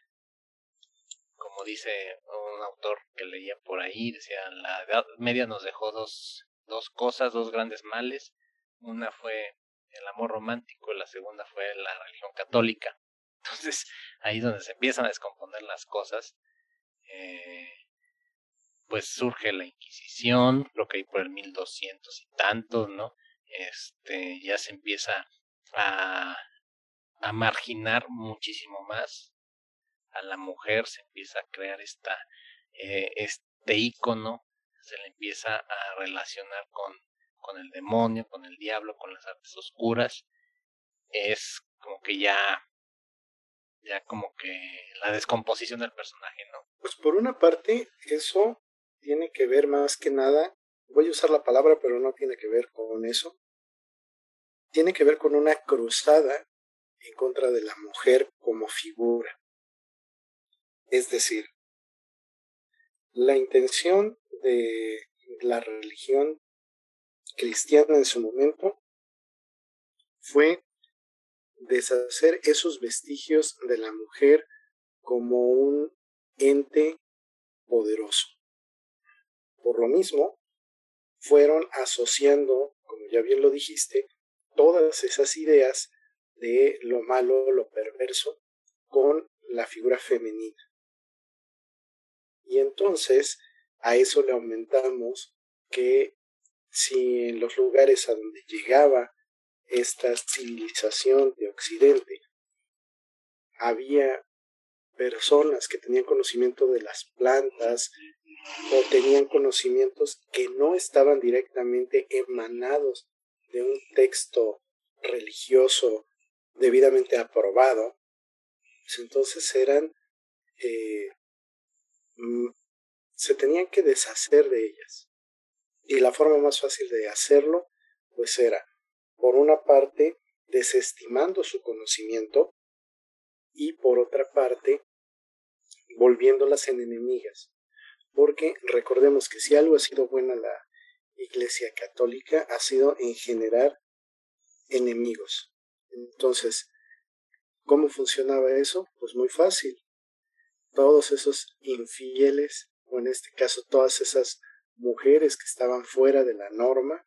como dice un autor que leía por ahí, decía, la Edad Media nos dejó dos, dos cosas, dos grandes males, una fue el amor romántico, la segunda fue la religión católica. Entonces, ahí donde se empiezan a descomponer las cosas, eh, pues surge la Inquisición, lo que hay por el 1200 y tantos, ¿no? Este, ya se empieza a, a marginar muchísimo más a la mujer, se empieza a crear esta, eh, este icono, se le empieza a relacionar con con el demonio, con el diablo, con las artes oscuras, es como que ya, ya como que la descomposición del personaje, ¿no?
Pues por una parte, eso tiene que ver más que nada, voy a usar la palabra, pero no tiene que ver con eso, tiene que ver con una cruzada en contra de la mujer como figura. Es decir, la intención de la religión cristiana en su momento fue deshacer esos vestigios de la mujer como un ente poderoso. Por lo mismo, fueron asociando, como ya bien lo dijiste, todas esas ideas de lo malo, lo perverso, con la figura femenina. Y entonces a eso le aumentamos que si en los lugares a donde llegaba esta civilización de Occidente había personas que tenían conocimiento de las plantas o tenían conocimientos que no estaban directamente emanados de un texto religioso debidamente aprobado, pues entonces eran, eh, mm, se tenían que deshacer de ellas. Y la forma más fácil de hacerlo, pues era, por una parte, desestimando su conocimiento y por otra parte, volviéndolas en enemigas. Porque recordemos que si algo ha sido buena la Iglesia Católica, ha sido en generar enemigos. Entonces, ¿cómo funcionaba eso? Pues muy fácil. Todos esos infieles, o en este caso todas esas mujeres que estaban fuera de la norma,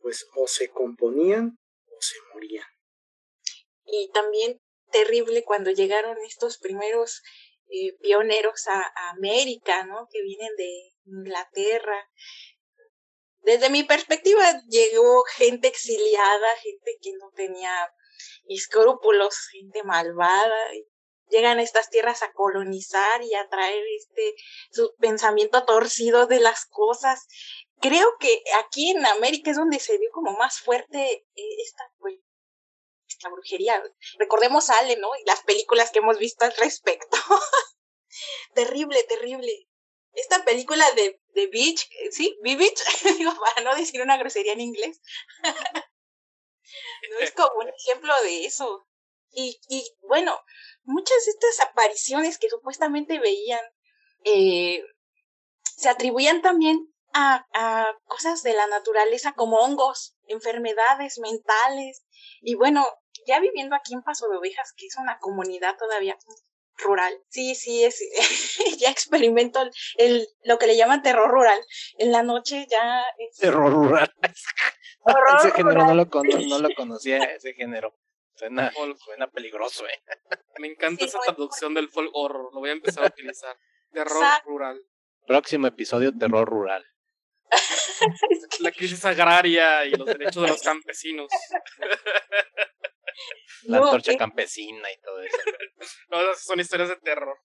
pues o se componían o se morían.
Y también terrible cuando llegaron estos primeros eh, pioneros a, a, América, ¿no? Que vienen de Inglaterra. Desde mi perspectiva llegó gente exiliada, gente que no tenía escrúpulos, gente malvada. Llegan estas tierras a colonizar y a traer este su pensamiento torcido de las cosas. Creo que aquí en América es donde se vio como más fuerte eh, esta pues, la brujería. Recordemos a Ale, ¿no? Y las películas que hemos visto al respecto. terrible, terrible. Esta película de, de Beach, ¿sí? Beach, digo, para no decir una grosería en inglés. es como un ejemplo de eso. Y, y bueno, muchas de estas apariciones que supuestamente veían eh, se atribuían también a, a, cosas de la naturaleza como hongos, enfermedades mentales. Y bueno, ya viviendo aquí en Paso de Ovejas, que es una comunidad todavía rural, sí, sí, es, ya experimento el, lo que le llaman terror rural. En la noche ya...
Terror rural. ese género no lo, no lo conocía, ese género. Suena, suena peligroso, eh.
Me encanta esa traducción del folk horror, lo voy a empezar a utilizar. Terror rural.
Próximo episodio, terror rural.
La crisis agraria y los derechos de los campesinos.
La no, antorcha campesina y todo eso.
no, son historias de terror.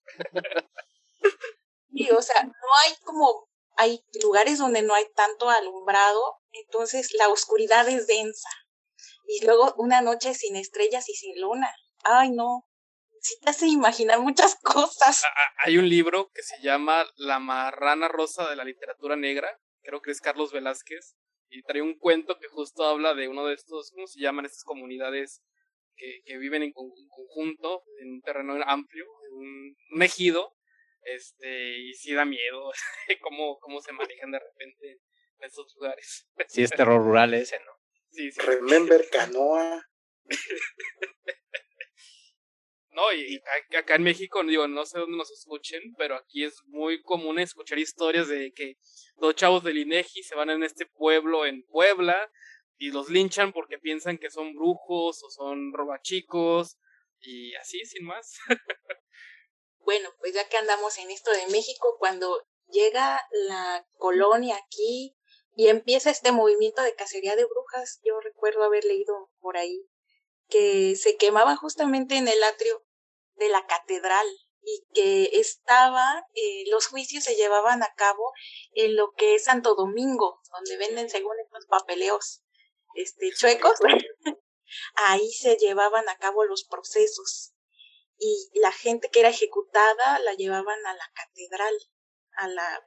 Y, o sea, no hay como, hay lugares donde no hay tanto alumbrado, entonces la oscuridad es densa. Y luego una noche sin estrellas y sin luna. Ay, no. Sí te hace imaginar muchas cosas.
Hay un libro que se llama La marrana rosa de la literatura negra, creo que es Carlos Velázquez, y trae un cuento que justo habla de uno de estos, ¿cómo se llaman estas comunidades que, que viven en, conjunto, en un terreno amplio, en un, ejido, este, y sí da miedo cómo, cómo se manejan de repente en esos lugares.
Sí, es terror rural ese, ¿no?
Sí, sí.
Remember Canoa.
No, y acá en México, digo, no sé dónde nos escuchen, pero aquí es muy común escuchar historias de que dos chavos del INEGI se van en este pueblo en Puebla y los linchan porque piensan que son brujos o son robachicos y así, sin más.
bueno, pues ya que andamos en esto de México, cuando llega la colonia aquí y empieza este movimiento de cacería de brujas, yo recuerdo haber leído por ahí que se quemaba justamente en el atrio de la catedral y que estaba, eh, los juicios se llevaban a cabo en lo que es Santo Domingo, donde venden según estos papeleos este, chuecos, ahí se llevaban a cabo los procesos y la gente que era ejecutada la llevaban a la catedral, a la,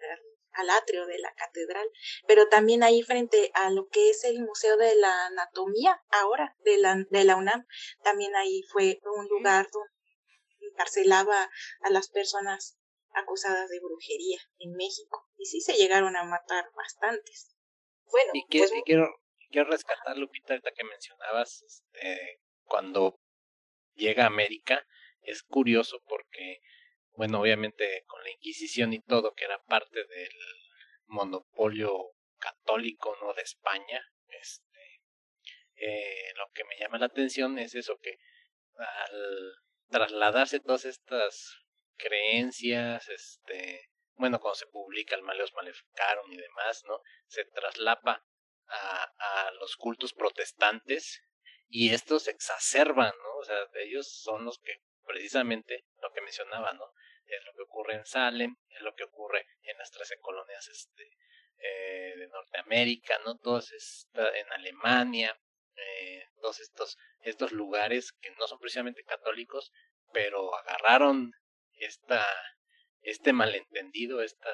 al atrio de la catedral, pero también ahí frente a lo que es el Museo de la Anatomía ahora de la, de la UNAM, también ahí fue un lugar donde encarcelaba a las personas acusadas de brujería en México. y sí se llegaron a matar bastantes. Bueno,
y, pues, quiero, quiero rescatar, Lupita, ahorita que mencionabas, este, cuando llega a América, es curioso porque, bueno, obviamente con la Inquisición y todo, que era parte del monopolio católico, ¿no? De España, este, eh, lo que me llama la atención es eso, que al trasladarse todas estas creencias, este, bueno, cuando se publica el Maleos Maleficarum y demás, ¿no? Se traslapa a, a los cultos protestantes y estos exacerban, ¿no? O sea, ellos son los que precisamente lo que mencionaba, ¿no? Es lo que ocurre en Salem, es lo que ocurre en las 13 colonias este, eh, de Norteamérica, ¿no? Todos está en Alemania, eh, todos estos, estos lugares que no son precisamente católicos, pero agarraron esta, este malentendido, esta,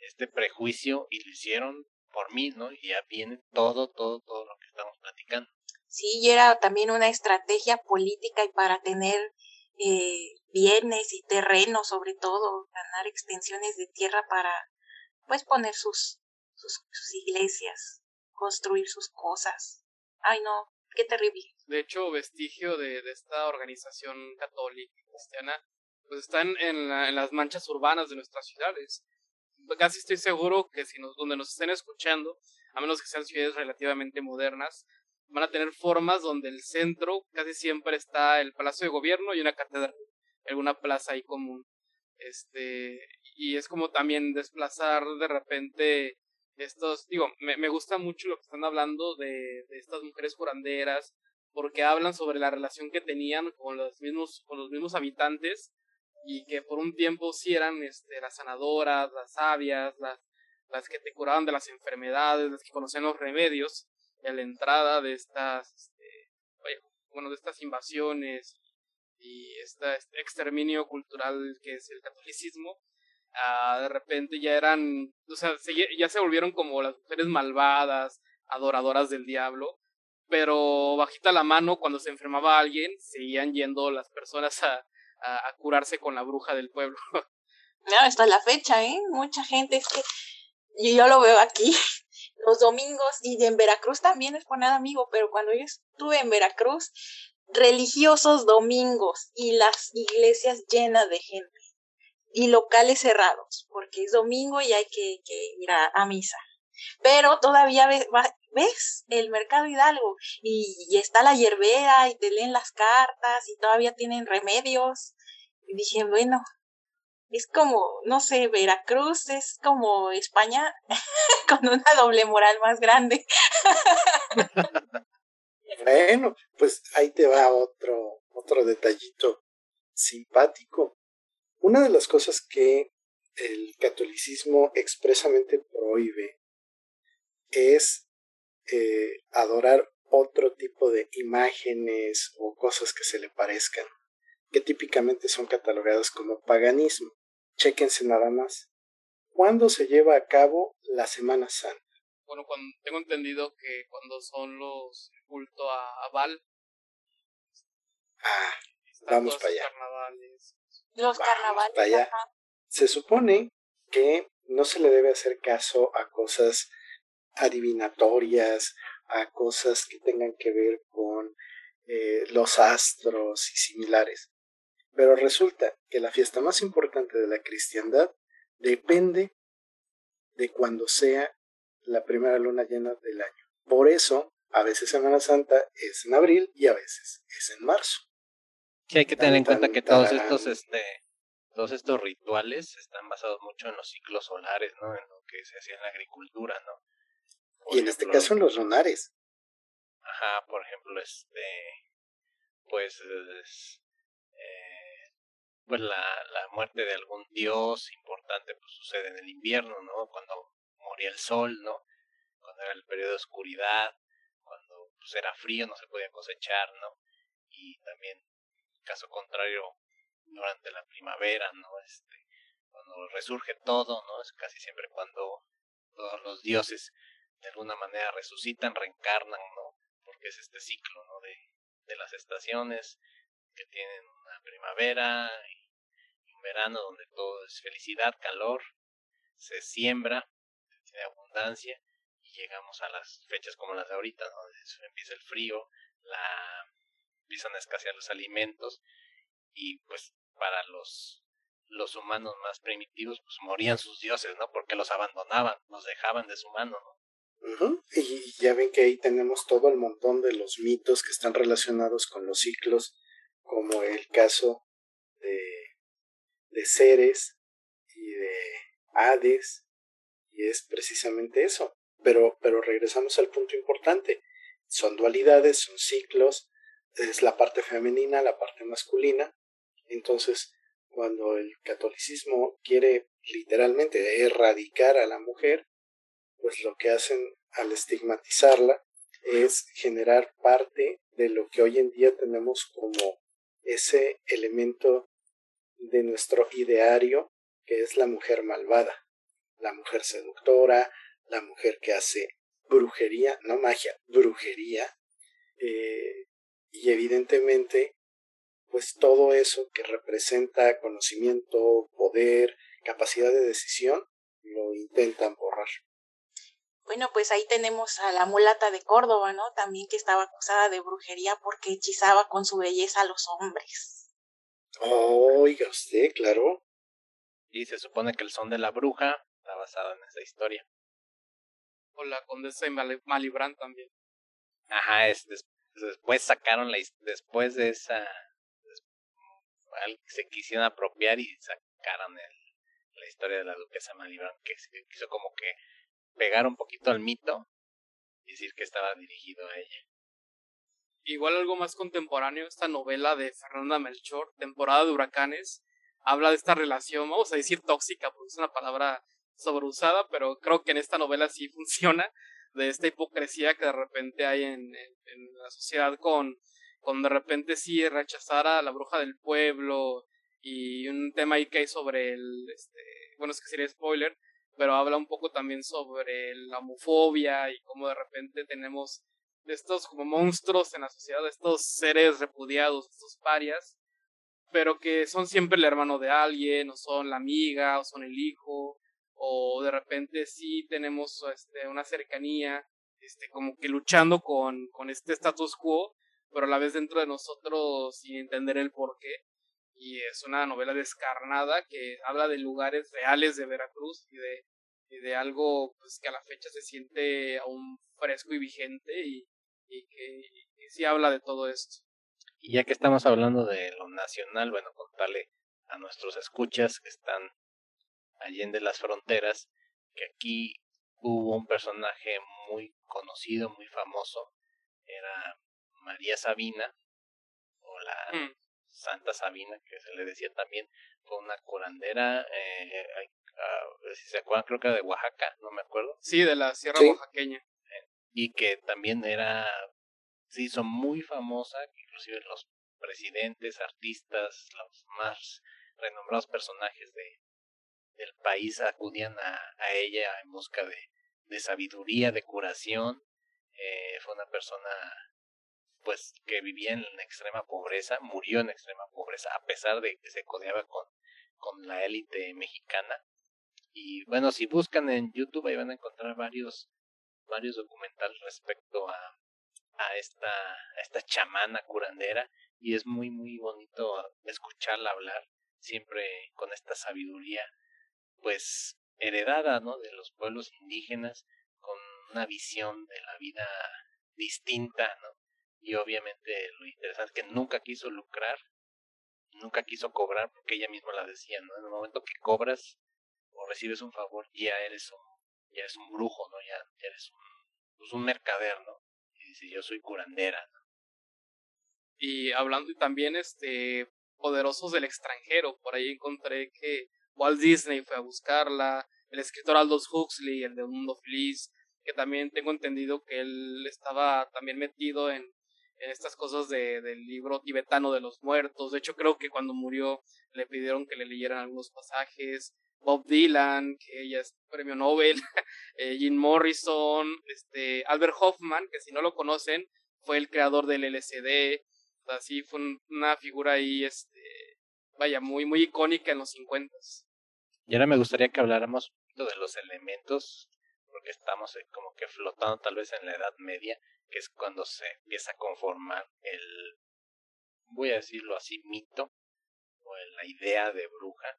este prejuicio y lo hicieron por mí, ¿no? Y ya viene todo, todo, todo lo que estamos platicando.
Sí, y era también una estrategia política y para tener eh, bienes y terrenos, sobre todo, ganar extensiones de tierra para, pues, poner sus, sus, iglesias, construir sus cosas. Ay, no, qué terrible.
De hecho, vestigio de, de esta organización católica cristiana, pues están en, en las manchas urbanas de nuestras ciudades casi estoy seguro que si nos, donde nos estén escuchando, a menos que sean ciudades relativamente modernas, van a tener formas donde el centro casi siempre está el Palacio de Gobierno y una catedral, alguna plaza ahí común. Este, y es como también desplazar de repente estos, digo, me, me gusta mucho lo que están hablando de, de estas mujeres curanderas, porque hablan sobre la relación que tenían con los mismos, con los mismos habitantes y que por un tiempo sí eran este, las sanadoras, las sabias, las, las que te curaban de las enfermedades, las que conocían los remedios, a la entrada de estas, este, bueno, de estas invasiones y este, exterminio cultural que es el catolicismo, ah, de repente ya eran, o sea, ya se volvieron como las mujeres malvadas, adoradoras del diablo, pero bajita la mano, cuando se enfermaba alguien, seguían yendo las personas a, a, curarse con la bruja del pueblo.
No, hasta la fecha, ¿eh? Mucha gente es que yo, lo veo aquí los domingos y en Veracruz también es nada amigo, pero cuando yo estuve en Veracruz, religiosos domingos y las iglesias llenas de gente y locales cerrados, porque es domingo y hay que, ir a, misa. Pero todavía ves, el mercado Hidalgo y, está la hierbera y te leen las cartas y todavía tienen remedios. Y dije, bueno, es como, no sé, Veracruz es como España con una doble moral más grande.
bueno, pues ahí te va otro, otro detallito simpático. Una de las cosas que el catolicismo expresamente prohíbe es eh, adorar otro tipo de imágenes o cosas que se le parezcan, que típicamente son catalogadas como paganismo. Chéquense nada más. ¿Cuándo se lleva a cabo la Semana Santa?
Bueno, cuando, tengo entendido que cuando son los culto a, Val.
Ah, vamos para allá.
Los carnavales.
Se supone que no se le debe hacer caso a cosas adivinatorias, a cosas que tengan que ver con eh, los astros y similares. Pero resulta que la fiesta más importante de la cristiandad depende de cuando sea la primera luna llena del año. Por eso, a veces Semana Santa es en abril y a veces es en marzo.
Sí, hay que tener en cuenta que todos estos, este, todos estos rituales están basados mucho en los ciclos solares, ¿no? En lo que se hacía en la agricultura, ¿no?
y en este caso en los lunares.
Ajá, por ejemplo, este, pues, eh, pues la, la muerte de algún dios importante pues sucede en el invierno, ¿no? Cuando moría el sol, ¿no? Cuando era el periodo de oscuridad, cuando pues era frío, no se podía cosechar, ¿no? Y también, caso contrario, durante la primavera, ¿no? Este, cuando resurge todo, ¿no? Es casi siempre cuando todos los dioses de alguna manera resucitan, reencarnan, ¿no? Porque es este ciclo, ¿no? De, de las estaciones que tienen una primavera y verano donde todo es felicidad, calor, se siembra, se tiene abundancia y llegamos a las fechas como las de ahorita, donde empieza el frío, la empiezan a escasear los alimentos y pues para los los humanos más primitivos pues morían sus dioses, ¿no? Porque los abandonaban, los dejaban de su mano, ¿no?
Y ya ven que ahí tenemos todo el montón de los mitos que están relacionados con los ciclos, como el caso de, de Ceres y de Hades, y es precisamente eso. Pero, pero regresamos al punto importante. Son dualidades, son ciclos, es la parte femenina, la parte masculina. Entonces, cuando el catolicismo quiere literalmente erradicar a la mujer, pues lo que hacen al estigmatizarla es generar parte de lo que hoy en día tenemos como ese elemento de nuestro ideario que es la mujer malvada, la mujer seductora, la mujer que hace brujería, no magia, brujería, eh, y evidentemente pues todo eso que representa conocimiento, poder, capacidad de decisión, lo intentan borrar.
Bueno, pues ahí tenemos a la mulata de Córdoba, ¿no? También que estaba acusada de brujería porque hechizaba con su belleza a los hombres.
Oiga usted, claro.
Y se supone que el son de la bruja está basado en esa historia.
O la condesa de Malibran también.
Ajá, es, después sacaron la después de esa se quisieron apropiar y sacaron el, la historia de la duquesa Malibran, que se quiso como que pegar un poquito al mito y decir que estaba dirigido a ella.
Igual algo más contemporáneo, esta novela de Fernanda Melchor, Temporada de Huracanes, habla de esta relación, vamos a decir tóxica, porque es una palabra sobreusada, pero creo que en esta novela sí funciona, de esta hipocresía que de repente hay en, en la sociedad con con de repente sí rechazar a la bruja del pueblo y un tema ahí que hay sobre el, este, bueno, es que sería spoiler, pero habla un poco también sobre la homofobia y cómo de repente tenemos estos como monstruos en la sociedad, estos seres repudiados, estos parias, pero que son siempre el hermano de alguien, o son la amiga, o son el hijo, o de repente sí tenemos este, una cercanía, este, como que luchando con, con este status quo, pero a la vez dentro de nosotros sin entender el por qué. Y es una novela descarnada que habla de lugares reales de Veracruz y de, de algo pues, que a la fecha se siente aún fresco y vigente y, y que sí habla de todo esto.
Y ya que estamos hablando de lo nacional, bueno, contarle a nuestros escuchas que están allende las fronteras, que aquí hubo un personaje muy conocido, muy famoso, era María Sabina, o la mm. Santa Sabina, que se le decía también, fue una curandera, eh, si se acuerdan, creo que de Oaxaca, no me acuerdo.
Sí, de la Sierra Oaxaqueña.
Y que también era, se hizo muy famosa, inclusive los presidentes, artistas, los más renombrados personajes de, del país acudían a, a ella en busca de, de sabiduría, de curación. Eh, fue una persona pues que vivía en extrema pobreza, murió en extrema pobreza, a pesar de que se codeaba con, con la élite mexicana. Y bueno, si buscan en YouTube ahí van a encontrar varios, varios documentales respecto a, a esta, a esta chamana curandera y es muy muy bonito escucharla hablar siempre con esta sabiduría pues heredada ¿no? de los pueblos indígenas con una visión de la vida distinta ¿no? y obviamente lo interesante es que nunca quiso lucrar, nunca quiso cobrar porque ella misma la decía, ¿no? En el momento que cobras recibes un favor, ya eres un, ya eres un brujo, ¿no? Ya, eres un, pues un mercader, ¿no? Y dice, yo soy curandera, ¿no?
Y hablando también, este, poderosos del extranjero, por ahí encontré que Walt Disney fue a buscarla, el escritor Aldous Huxley, el de Un Mundo Feliz, que también tengo entendido que él estaba también metido en en estas cosas de, del libro tibetano de los muertos. De hecho, creo que cuando murió le pidieron que le leyeran algunos pasajes. Bob Dylan, que ella es premio Nobel, eh, Jim Morrison, este, Albert Hoffman, que si no lo conocen, fue el creador del LSD. Así fue una figura ahí, este, vaya, muy, muy icónica en los 50.
Y ahora me gustaría que habláramos de los elementos, porque estamos eh, como que flotando tal vez en la Edad Media, que es cuando se empieza a conformar el, voy a decirlo así, mito o la idea de bruja.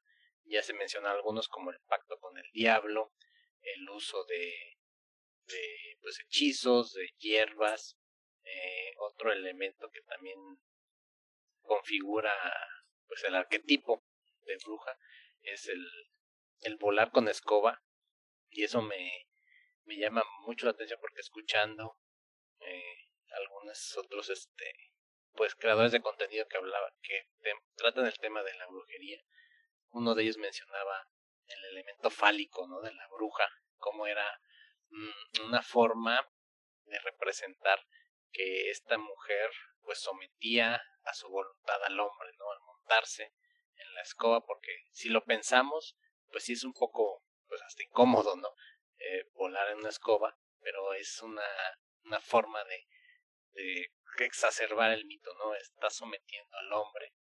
Ya se mencionan algunos como el pacto con el diablo, el uso de, de pues, hechizos, de hierbas, eh, otro elemento que también configura pues el arquetipo de bruja es el, el volar con escoba y eso me, me llama mucho la atención porque escuchando eh, algunos otros este pues creadores de contenido que hablaban que tratan el tema de la brujería uno de ellos mencionaba el elemento fálico no de la bruja como era mm, una forma de representar que esta mujer pues sometía a su voluntad al hombre no al montarse en la escoba porque si lo pensamos pues sí es un poco pues hasta incómodo no eh, volar en una escoba pero es una una forma de, de exacerbar el mito, ¿no? Está sometiendo al hombre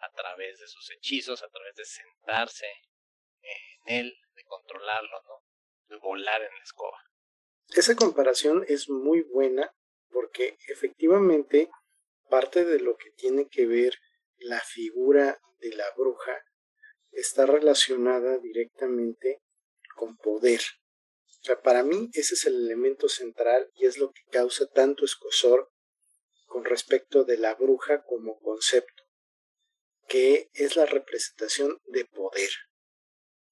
a través de sus hechizos, a través de sentarse en él, de controlarlo, ¿no? De volar en la escoba.
Esa comparación es muy buena porque efectivamente parte de lo que tiene que ver la figura de la bruja está relacionada directamente con poder, para mí ese es el elemento central y es lo que causa tanto escosor con respecto de la bruja como concepto, que es la representación de poder.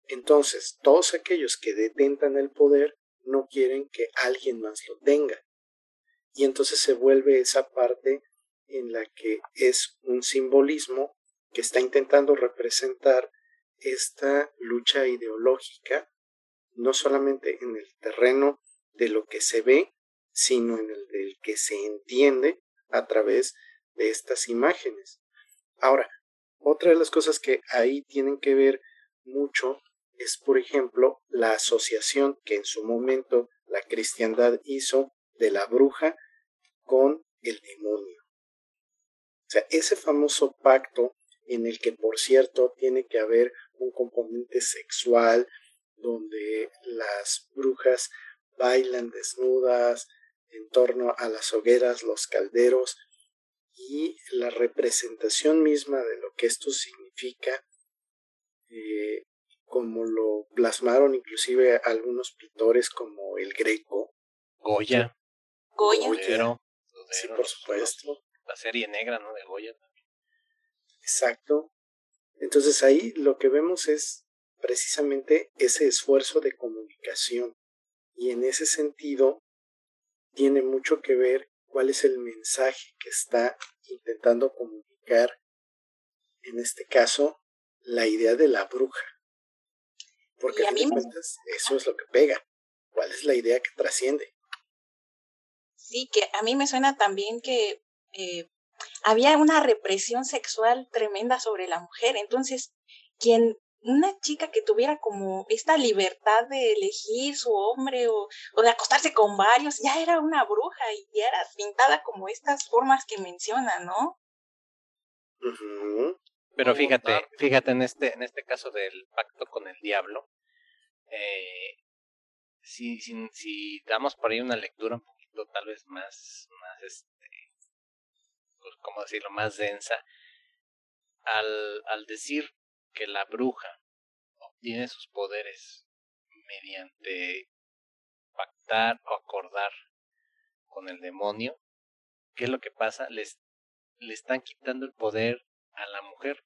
Entonces, todos aquellos que detentan el poder no quieren que alguien más lo tenga. Y entonces se vuelve esa parte en la que es un simbolismo que está intentando representar esta lucha ideológica no solamente en el terreno de lo que se ve, sino en el del que se entiende a través de estas imágenes. Ahora, otra de las cosas que ahí tienen que ver mucho es, por ejemplo, la asociación que en su momento la cristiandad hizo de la bruja con el demonio. O sea, ese famoso pacto en el que, por cierto, tiene que haber un componente sexual, donde las brujas bailan desnudas en torno a las hogueras, los calderos, y la representación misma de lo que esto significa, eh, como lo plasmaron inclusive algunos pintores como el Greco.
Goya.
Goya.
sí, por supuesto.
La serie negra, ¿no? De Goya también.
Exacto. Entonces ahí lo que vemos es precisamente ese esfuerzo de comunicación. Y en ese sentido, tiene mucho que ver cuál es el mensaje que está intentando comunicar, en este caso, la idea de la bruja. Porque a mí eso es lo que pega. ¿Cuál es la idea que trasciende?
Sí, que a mí me suena también que eh, había una represión sexual tremenda sobre la mujer. Entonces, quien una chica que tuviera como esta libertad de elegir su hombre o, de acostarse con varios, ya era una bruja y ya era pintada como estas formas que menciona, ¿no?
Pero fíjate, fíjate en este, en este caso del pacto con el diablo, eh, si, si, si damos por ahí una lectura un poquito tal vez más, más este, pues, ¿cómo decirlo?, más densa, al, al decir que la bruja obtiene sus poderes mediante pactar o acordar con el demonio, ¿qué es lo que pasa? Les, le están quitando el poder a la mujer.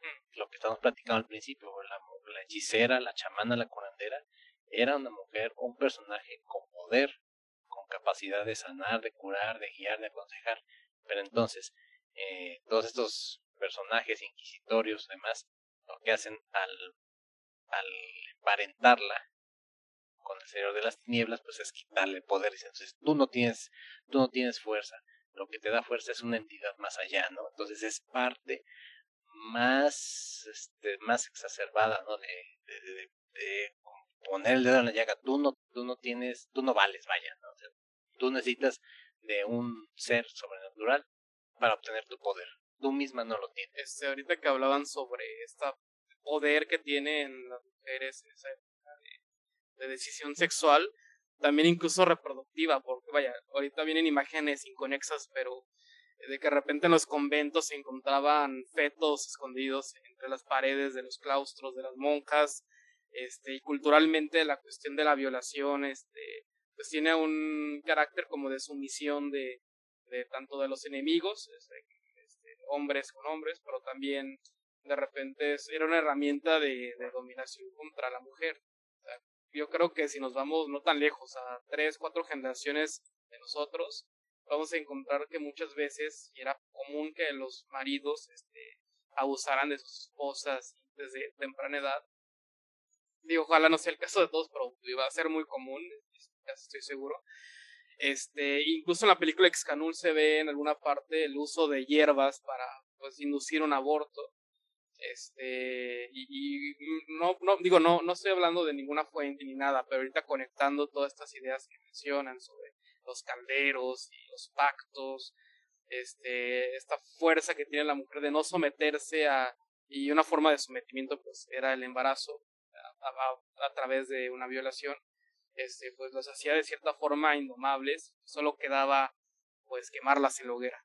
Mm, lo que estamos platicando al principio, la, hechicera, la chamana, la curandera, era una mujer, un personaje con poder, con capacidad de sanar, de curar, de guiar, de aconsejar. Pero entonces, eh, todos estos personajes inquisitorios, además, lo que hacen al, al emparentarla con el Señor de las Tinieblas, pues es quitarle poder. Entonces tú no tienes, tú no tienes fuerza. Lo que te da fuerza es una entidad más allá, ¿no? Entonces es parte más, este, más exacerbada, ¿no? De, de, poner el dedo en la llaga. Tú no, tú no tienes, tú no vales, vaya, ¿no? tú necesitas de un ser sobrenatural para obtener tu poder. Tú misma no lo tienes.
Este, ahorita que hablaban sobre esta poder que tienen las mujeres en esa época de, de decisión sexual, también incluso reproductiva, porque vaya, ahorita vienen imágenes inconexas, pero de que de repente en los conventos se encontraban fetos escondidos entre las paredes de los claustros de las monjas, este, y culturalmente la cuestión de la violación, este, pues tiene un carácter como de sumisión de, de tanto de los enemigos, este, este hombres con hombres, pero también de repente era una herramienta de, dominación contra la mujer. yo creo que si nos vamos no tan lejos, a tres, cuatro generaciones de nosotros, vamos a encontrar que muchas veces era común que los maridos este, abusaran de sus esposas desde temprana edad. Digo, ojalá no sea el caso de todos, pero iba a ser muy común, estoy seguro. Este, incluso en la película Excanul se ve en alguna parte el uso de hierbas para pues inducir un aborto. Este, y, no, no, digo, no, no estoy hablando de ninguna fuente ni nada, pero ahorita conectando todas estas ideas que mencionan sobre los calderos y los pactos, este, esta fuerza que tiene la mujer de no someterse a, y una forma de sometimiento pues era el embarazo a, a, través de una violación, este, pues los hacía de cierta forma indomables, solo quedaba pues quemarlas en la hoguera.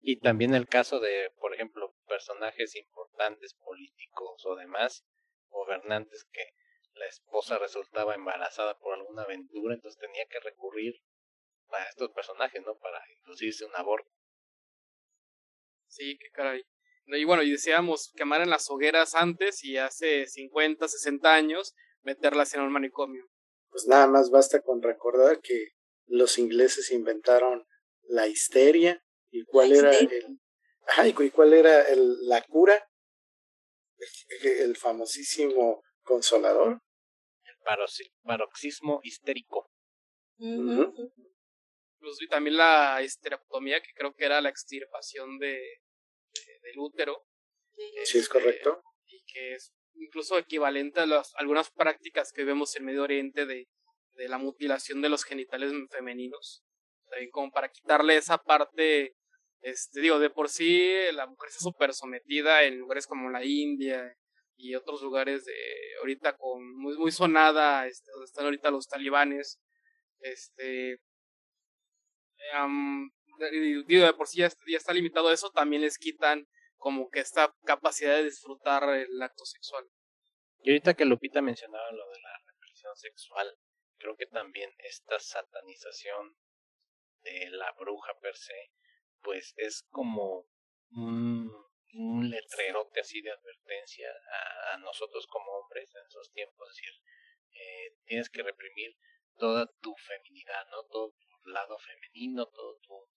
Y también el caso de, por ejemplo, personajes importantes políticos o demás, gobernantes que la esposa resultaba embarazada por alguna aventura, entonces tenía que recurrir a estos personajes, ¿no? Para inducirse un aborto.
Sí, qué caray. Y bueno, y deseamos quemar en las hogueras antes y hace 50, 60 años meterlas en un manicomio.
Pues nada más basta con recordar que los ingleses inventaron la histeria y cuál era el ay, y cuál era el, la cura el famosísimo consolador.
El paroxismo histérico.
Pues, y también la esterectomía, que creo que era la extirpación de, del útero.
Sí, es este, correcto.
Y que es incluso equivalente a las, algunas prácticas que vemos en Medio Oriente de, de la mutilación de los genitales femeninos. También como para quitarle esa parte, este, digo, de por sí la mujer está súper sometida en lugares como la India, y otros lugares de ahorita con muy muy sonada este, donde están ahorita los talibanes este digo de por sí ya, está limitado eso también les quitan como que esta capacidad de disfrutar el acto sexual
y ahorita que Lupita mencionaba lo de la represión sexual creo que también esta satanización de la bruja per se pues es como un un letrerote así de advertencia a, nosotros como hombres en esos tiempos, es decir, eh, tienes que reprimir toda tu feminidad, ¿no? Todo tu lado femenino, todo tu,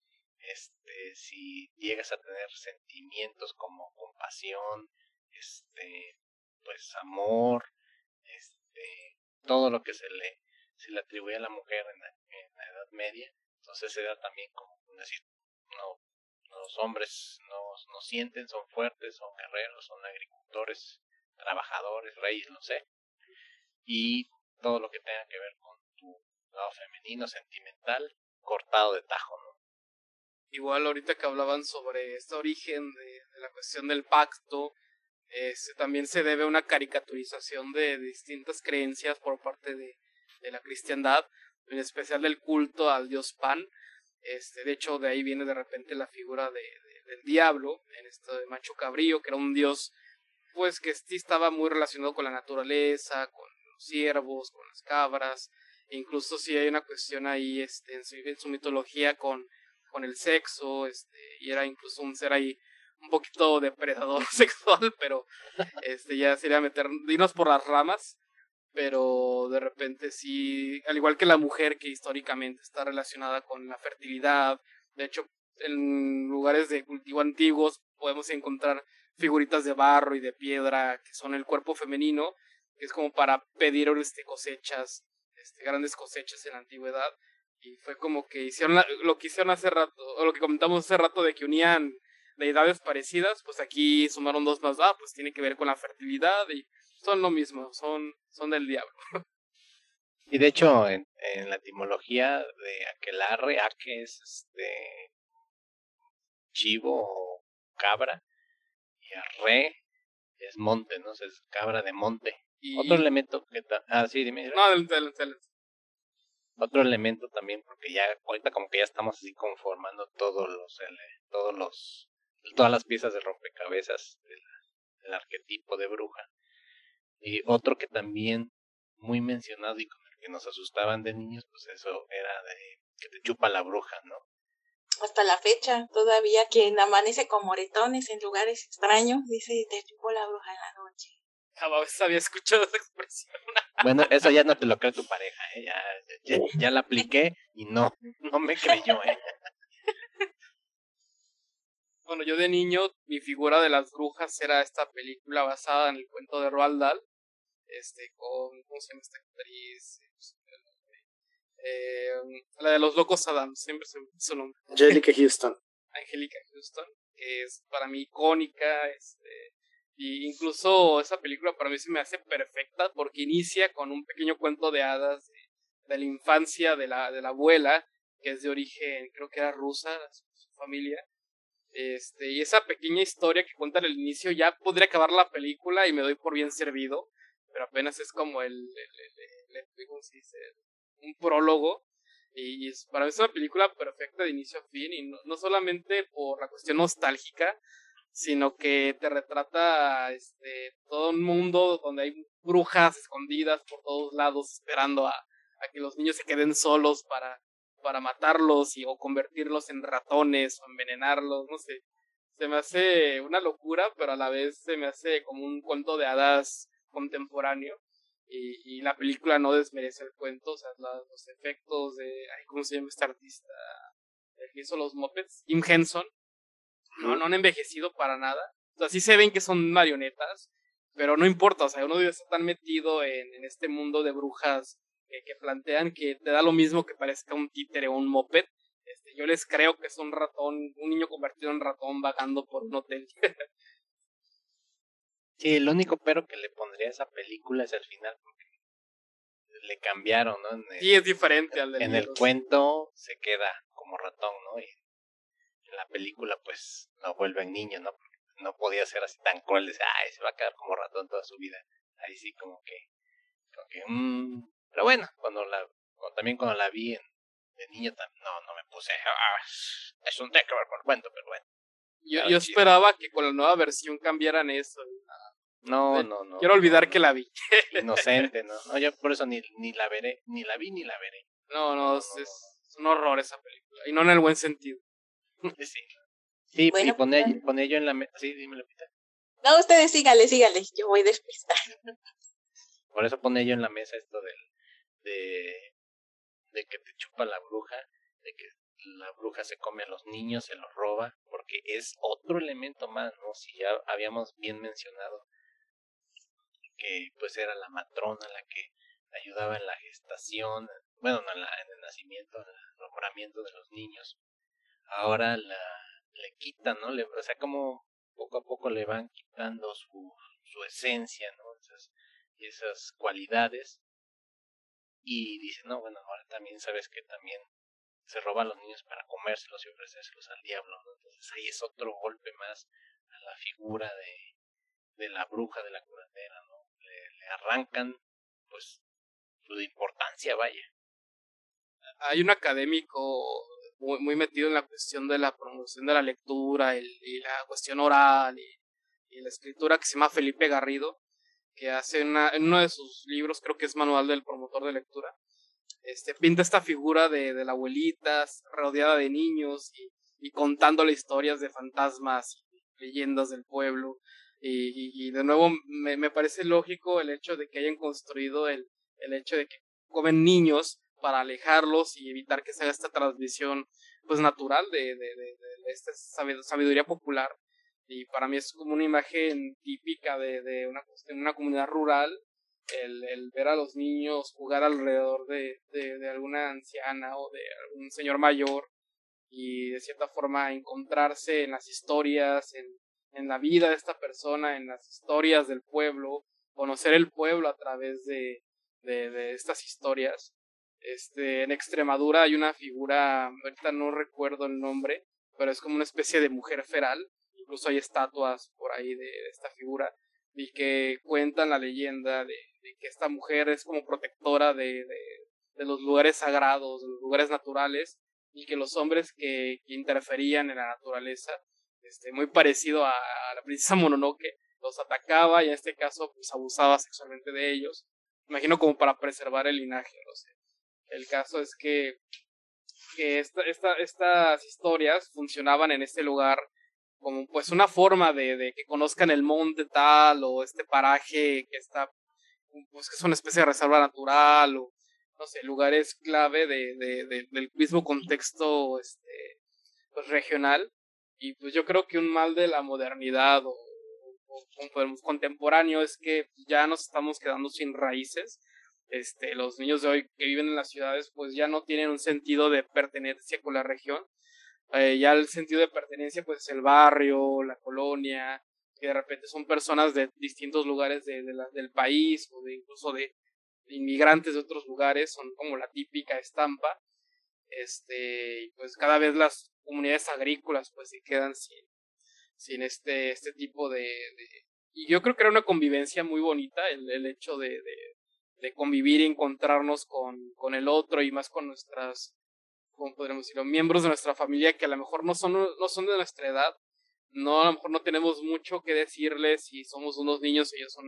este, si llegas a tener sentimientos como compasión, este, pues amor, este, todo lo que se le, se le atribuye a la mujer en la, en la Edad Media, entonces se da también como decir, no, los hombres no, no sienten, son fuertes, son guerreros, son agricultores, trabajadores, reyes, no sé. Y todo lo que tenga que ver con tu lado femenino, sentimental, cortado de tajo, ¿no?
Igual ahorita que hablaban sobre este origen de, la cuestión del pacto, este, también se debe a una caricaturización de, distintas creencias por parte de, de la cristiandad, en especial del culto al dios Pan, este, de hecho, de ahí viene de repente la figura de, del diablo, en esto de Macho Cabrío, que era un dios, pues que sí estaba muy relacionado con la naturaleza, con los ciervos, con las cabras, incluso si hay una cuestión ahí este, en, su, mitología con, con el sexo, este, y era incluso un ser ahí un poquito depredador sexual, pero este ya sería meter, dinos por las ramas, pero de repente sí, al igual que la mujer que históricamente está relacionada con la fertilidad, de hecho en lugares de cultivo antiguos podemos encontrar figuritas de barro y de piedra que son el cuerpo femenino, que es como para pedir este, cosechas, este, grandes cosechas en la antigüedad. Y fue como que hicieron lo que hicieron hace rato, o lo que comentamos hace rato de que unían deidades parecidas, pues aquí sumaron dos más, ah, pues tiene que ver con la fertilidad y son lo mismo, son, son del diablo.
Y de hecho, en, en la etimología de aquelarre, que es este chivo o cabra, y arre es monte, ¿no? es cabra de monte. Otro elemento que... Ah, sí, dime.
No, adelante, adelante.
Otro elemento también, porque ya ahorita como que ya estamos así conformando todos los... todos los todas las piezas de rompecabezas del arquetipo de bruja. Y otro que también muy mencionado y con el que nos asustaban de niños, pues eso era de que te chupa la bruja, ¿no?
Hasta la fecha, todavía quien amanece con moretones en lugares extraños, dice, te chupó la bruja en la noche.
Jamás había escuchado esa expresión.
Bueno, eso ya no te lo cree tu pareja, ¿eh? ya, ya, ya la apliqué y no, no me creyó, ¿eh?
Bueno, yo de niño, mi figura de las brujas era esta película basada en el cuento de Roald Dahl, este, con, ¿cómo se llama esta actriz? Eh, la de los locos Adams, siempre se su nombre.
Angelica Houston.
Angelica Houston, que es para mí icónica, este, y incluso esa película para mí se me hace perfecta porque inicia con un pequeño cuento de hadas de, la infancia de la, de la abuela, que es de origen, creo que era rusa, su familia, este, y esa pequeña historia que cuenta al inicio ya podría acabar la película y me doy por bien servido, pero apenas es como el, el, un prólogo. Y, para mí es una película perfecta de inicio a fin, y no, no solamente por la cuestión nostálgica, sino que te retrata este, todo un mundo donde hay brujas escondidas por todos lados esperando a, que los niños se queden solos para para matarlos y, o convertirlos en ratones o envenenarlos, no sé. Se me hace una locura, pero a la vez se me hace como un cuento de hadas contemporáneo. Y, y la película no desmerece el cuento, o sea, los efectos de, ay, ¿cómo se llama este artista? El que hizo los Muppets, Jim Henson, no, no han envejecido para nada. O sea, sí se ven que son marionetas, pero no importa, o sea, uno está tan metido en, en este mundo de brujas que, plantean que te da lo mismo que parezca un títere o un moped. Este, yo les creo que es un ratón, un niño convertido en ratón vagando por un hotel.
sí, el único pero que le pondría a esa película es el final, porque le cambiaron, ¿no?
sí, es diferente al
En el cuento se queda como ratón, ¿no? Y en la película, pues, lo vuelven niño, ¿no? no podía ser así tan cruel, de ay, se va a quedar como ratón toda su vida. Ahí sí, como que, como que, mmm, pero bueno, cuando la, también cuando la vi de niño, no, no me puse, ah, es un con el cuento, pero bueno.
Yo, yo esperaba que con la nueva versión cambiaran eso.
No, no, no.
Quiero olvidar que la vi.
Inocente, ¿no? no yo por eso ni, ni la veré, ni la vi ni la veré.
No, no, es, un horror esa película. Y no en el buen sentido.
Sí. Sí, y pone, pone yo en la mesa. Sí, dímelo, Pita.
No, ustedes síganle, síganle. Yo voy a despistar.
Por eso pone yo en la mesa esto del de, de que te chupa la bruja, de que la bruja se come a los niños, se los roba, porque es otro elemento más, ¿no? Si ya habíamos bien mencionado que pues era la matrona la que ayudaba en la gestación, bueno, en, en el nacimiento, en el nombramiento de los niños. Ahora la le quitan, ¿no? Le, o sea, como poco a poco le van quitando su, su esencia, ¿no? Esas, esas cualidades y dice, no, bueno, ahora también sabes que también se roban los niños para comérselos y ofrecérselos al diablo, Entonces ahí es otro golpe más a la figura de, de la bruja, de la curandera, ¿no? Le, arrancan, pues, su importancia, vaya.
Hay un académico muy, muy metido en la cuestión de la promoción de la lectura y la cuestión oral y, y la escritura que se llama Felipe Garrido, que hace una, en uno de sus libros, creo que es Manual del Promotor de Lectura, este, pinta esta figura de, de la abuelita rodeada de niños y, y contándole historias de fantasmas, leyendas del pueblo. Y, y, de nuevo me, me, parece lógico el hecho de que hayan construido el, el hecho de que comen niños para alejarlos y evitar que se haga esta transmisión pues natural de, de, de, de esta sabiduría popular y para mí es como una imagen típica de, de una, una comunidad rural, el, el, ver a los niños jugar alrededor de, de, de, alguna anciana o de algún señor mayor y de cierta forma encontrarse en las historias, en, en la vida de esta persona, en las historias del pueblo, conocer el pueblo a través de, de, de estas historias. Este, en Extremadura hay una figura, ahorita no recuerdo el nombre, pero es como una especie de mujer feral incluso hay estatuas por ahí de, esta figura, y que cuentan la leyenda de, que esta mujer es como protectora de, de, los lugares sagrados, de los lugares naturales, y que los hombres que, interferían en la naturaleza, este, muy parecido a, la princesa Mononoke, los atacaba y en este caso pues abusaba sexualmente de ellos. Imagino como para preservar el linaje, no sé. El caso es que, que esta, esta, estas historias funcionaban en este lugar como pues una forma de, de, que conozcan el monte tal o este paraje que está, pues que es una especie de reserva natural o no sé, lugares clave de, de, del mismo contexto este, pues, regional. Y pues yo creo que un mal de la modernidad o, o, contemporáneo es que ya nos estamos quedando sin raíces. Este, los niños de hoy que viven en las ciudades pues ya no tienen un sentido de pertenencia con la región eh, ya el sentido de pertenencia pues es el barrio, la colonia, que de repente son personas de distintos lugares de, del país o de incluso de, inmigrantes de otros lugares, son como la típica estampa. Este, pues cada vez las comunidades agrícolas pues se quedan sin, sin este, este tipo de, Y yo creo que era una convivencia muy bonita el, el hecho de, de, de convivir y encontrarnos con, con el otro y más con nuestras como podríamos decirlo, miembros de nuestra familia que a lo mejor no son, no son de nuestra edad, no, a lo mejor no tenemos mucho que decirles si somos unos niños, ellos son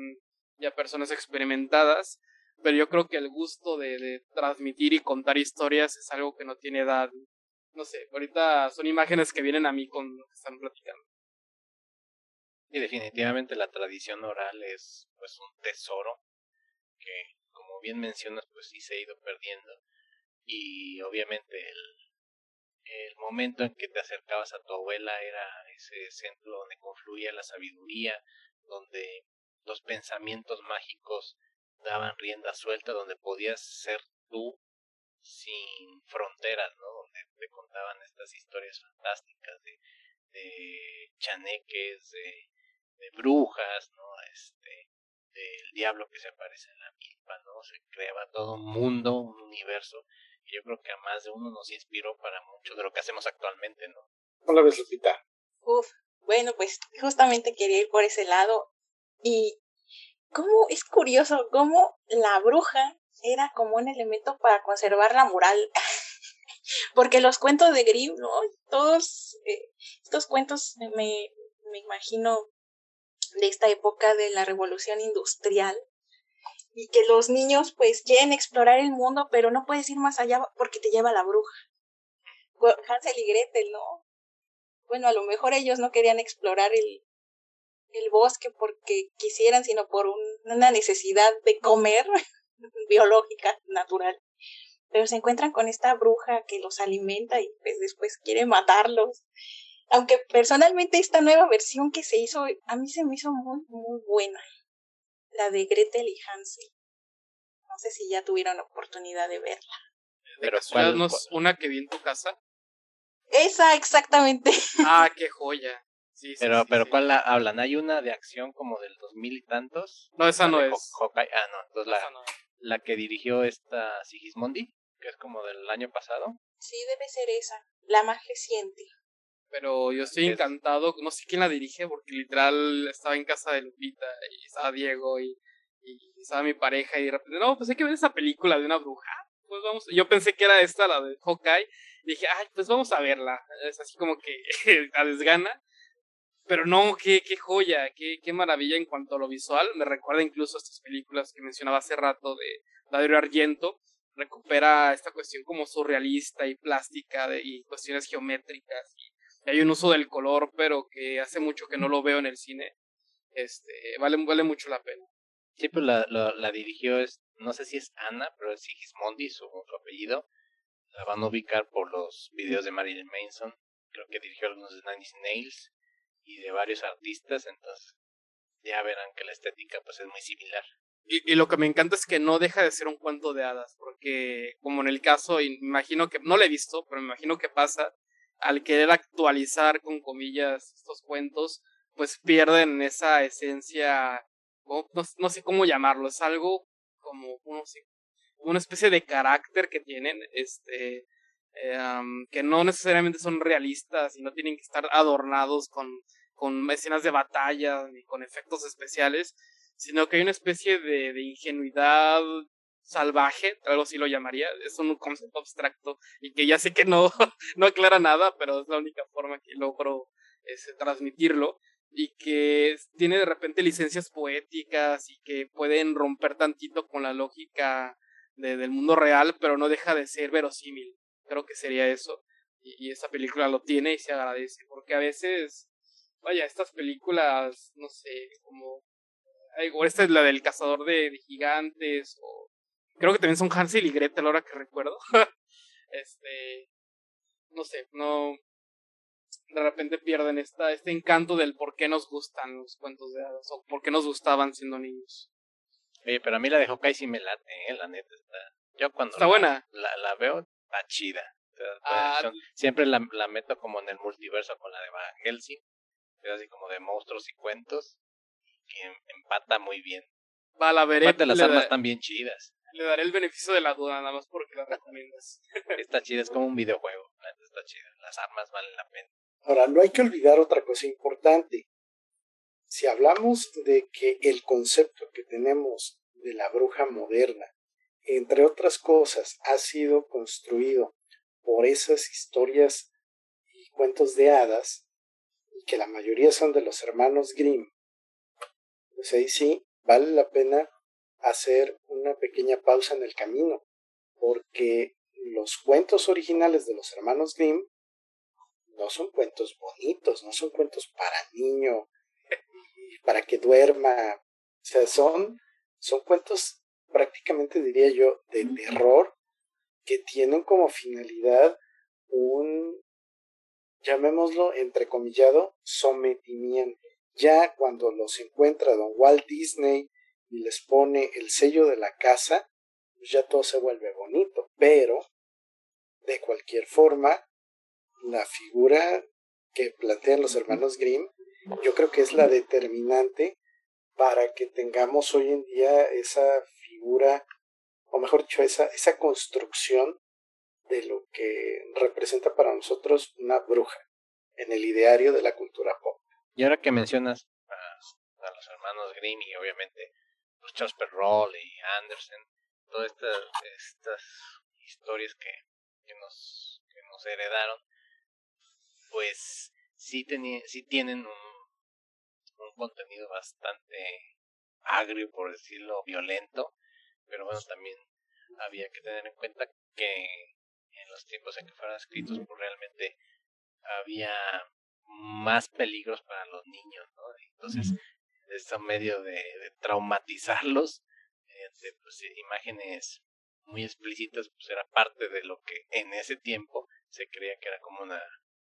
ya personas experimentadas, pero yo creo que el gusto de, de transmitir y contar historias es algo que no tiene edad. No sé, ahorita son imágenes que vienen a mí con lo que están platicando.
Y definitivamente la tradición oral es pues un tesoro que, como bien mencionas, pues sí se ha ido perdiendo y obviamente el, el momento en que te acercabas a tu abuela era ese centro donde confluía la sabiduría, donde los pensamientos mágicos daban rienda suelta, donde podías ser tú sin fronteras, ¿no? Donde te contaban estas historias fantásticas de, de chaneques, de, de brujas, ¿no? Este, del diablo que se aparece en la milpa, ¿no? Se creaba todo un mundo, un universo yo creo que a más de uno nos inspiró para mucho de lo que hacemos actualmente, ¿no?
Hola, ves, Lupita?
Uf, bueno, pues justamente quería ir por ese lado y cómo es curioso cómo la bruja era como un elemento para conservar la moral. Porque los cuentos de Grimm, ¿no? Todos eh, estos cuentos me, me imagino de esta época de la revolución industrial, y que los niños pues quieren explorar el mundo, pero no puedes ir más allá porque te lleva la bruja. Hansel y Gretel, ¿no? Bueno, a lo mejor ellos no querían explorar el, el bosque porque quisieran, sino por una necesidad de comer biológica, natural. Pero se encuentran con esta bruja que los alimenta y pues después quiere matarlos. Aunque personalmente esta nueva versión que se hizo, a mí se me hizo muy, muy buena la de Gretel y Hansel. No sé si ya tuvieron oportunidad de verla.
Pero ¿cuál una que vi en tu casa?
Esa, exactamente.
Ah, qué joya. Sí,
pero, pero ¿cuál la hablan? ¿Hay una de acción como del dos mil y tantos?
No, esa no es.
Ah, no, entonces la, la que dirigió esta Sigismondi, que es como del año pasado.
Sí, debe ser esa, la más reciente.
Pero yo estoy encantado, no sé quién la dirige, porque literal estaba en casa de Lupita y estaba Diego y, y estaba mi pareja y de repente, no, pues hay que ver esa película de una bruja. Pues vamos, yo pensé que era esta, la de Hawkeye, y dije, ay, pues vamos a verla. Es así como que a desgana. Pero no, qué, qué joya, qué, qué maravilla en cuanto a lo visual. Me recuerda incluso a estas películas que mencionaba hace rato de Dario Argento. Recupera esta cuestión como surrealista y plástica de, y cuestiones geométricas y hay un uso del color, pero que hace mucho que no lo veo en el cine. Este, vale, vale mucho la pena.
Sí, pues la, la, dirigió, es, no sé si es Ana, pero es Sigismondi, su, su apellido. La van a ubicar por los videos de Marilyn Manson. Creo que dirigió algunos de Nanny Nails y de varios artistas, entonces ya verán que la estética pues es muy similar.
Y, y, lo que me encanta es que no deja de ser un cuento de hadas, porque como en el caso, imagino que, no lo he visto, pero me imagino que pasa, al querer actualizar con comillas estos cuentos, pues pierden esa esencia, no, sé cómo llamarlo, es algo como, no sé, una especie de carácter que tienen, este, eh, que no necesariamente son realistas y no tienen que estar adornados con, con escenas de batalla ni con efectos especiales, sino que hay una especie de, de ingenuidad salvaje, algo así lo llamaría, es un concepto abstracto y que ya sé que no, no aclara nada, pero es la única forma que logro este, transmitirlo y que tiene de repente licencias poéticas y que pueden romper tantito con la lógica de, del mundo real, pero no deja de ser verosímil. Creo que sería eso. Y, y esta película lo tiene y se agradece, porque a veces, vaya, estas películas, no sé, como... Esta es la del cazador de, de gigantes, o creo que también son Hansel y Gretel, ahora que recuerdo. este, no sé, no, de repente pierden esta, este encanto del por qué nos gustan los cuentos de hadas o por qué nos gustaban siendo niños.
Oye, pero a mí la de Hawkeye sí me late, ¿eh? la neta. Está... Yo cuando
está
la,
buena.
La, la, veo, está chida.
Ah,
Siempre la, la, meto como en el multiverso con la de Van Helsing. Es así como de monstruos y cuentos. Que empata muy bien.
Va, la veré.
Aparte las armas están bien chidas.
Le daré el beneficio de la duda, nada más porque la recomiendas.
está chida, es como un videojuego. Está chida. Las armas valen la pena.
Ahora, no hay que olvidar otra cosa importante. Si hablamos de que el concepto que tenemos de la bruja moderna, entre otras cosas, ha sido construido por esas historias y cuentos de hadas, y que la mayoría son de los hermanos Grimm, pues ahí sí vale la pena hacer una pequeña pausa en el camino, porque los cuentos originales de los hermanos Grimm no son cuentos bonitos, no son cuentos para niño, para que duerma. O sea, son, son cuentos prácticamente diría yo de terror que tienen como finalidad un, llamémoslo entrecomillado, sometimiento. Ya cuando los encuentra don Walt Disney y les pone el sello de la casa, pues ya todo se vuelve bonito. Pero, de cualquier forma, la figura que plantean los hermanos Grimm, yo creo que es la determinante para que tengamos hoy en día esa figura, o mejor dicho, esa, esa construcción de lo que representa para nosotros una bruja en el ideario de la cultura pop.
Y ahora que mencionas a, a los hermanos Grimm y obviamente Charles Perrault y Andersen, todas estas, estas historias que, que, nos, heredaron, pues sí, sí tienen un, un contenido bastante agrio, por decirlo, violento, pero bueno, también había que tener en cuenta que en los tiempos en que fueron escritos, pues realmente había más peligros para los niños, ¿no? Entonces, este medio de, de traumatizarlos, eh, pues, imágenes muy explícitas, pues era parte de lo que en ese tiempo se creía que era como una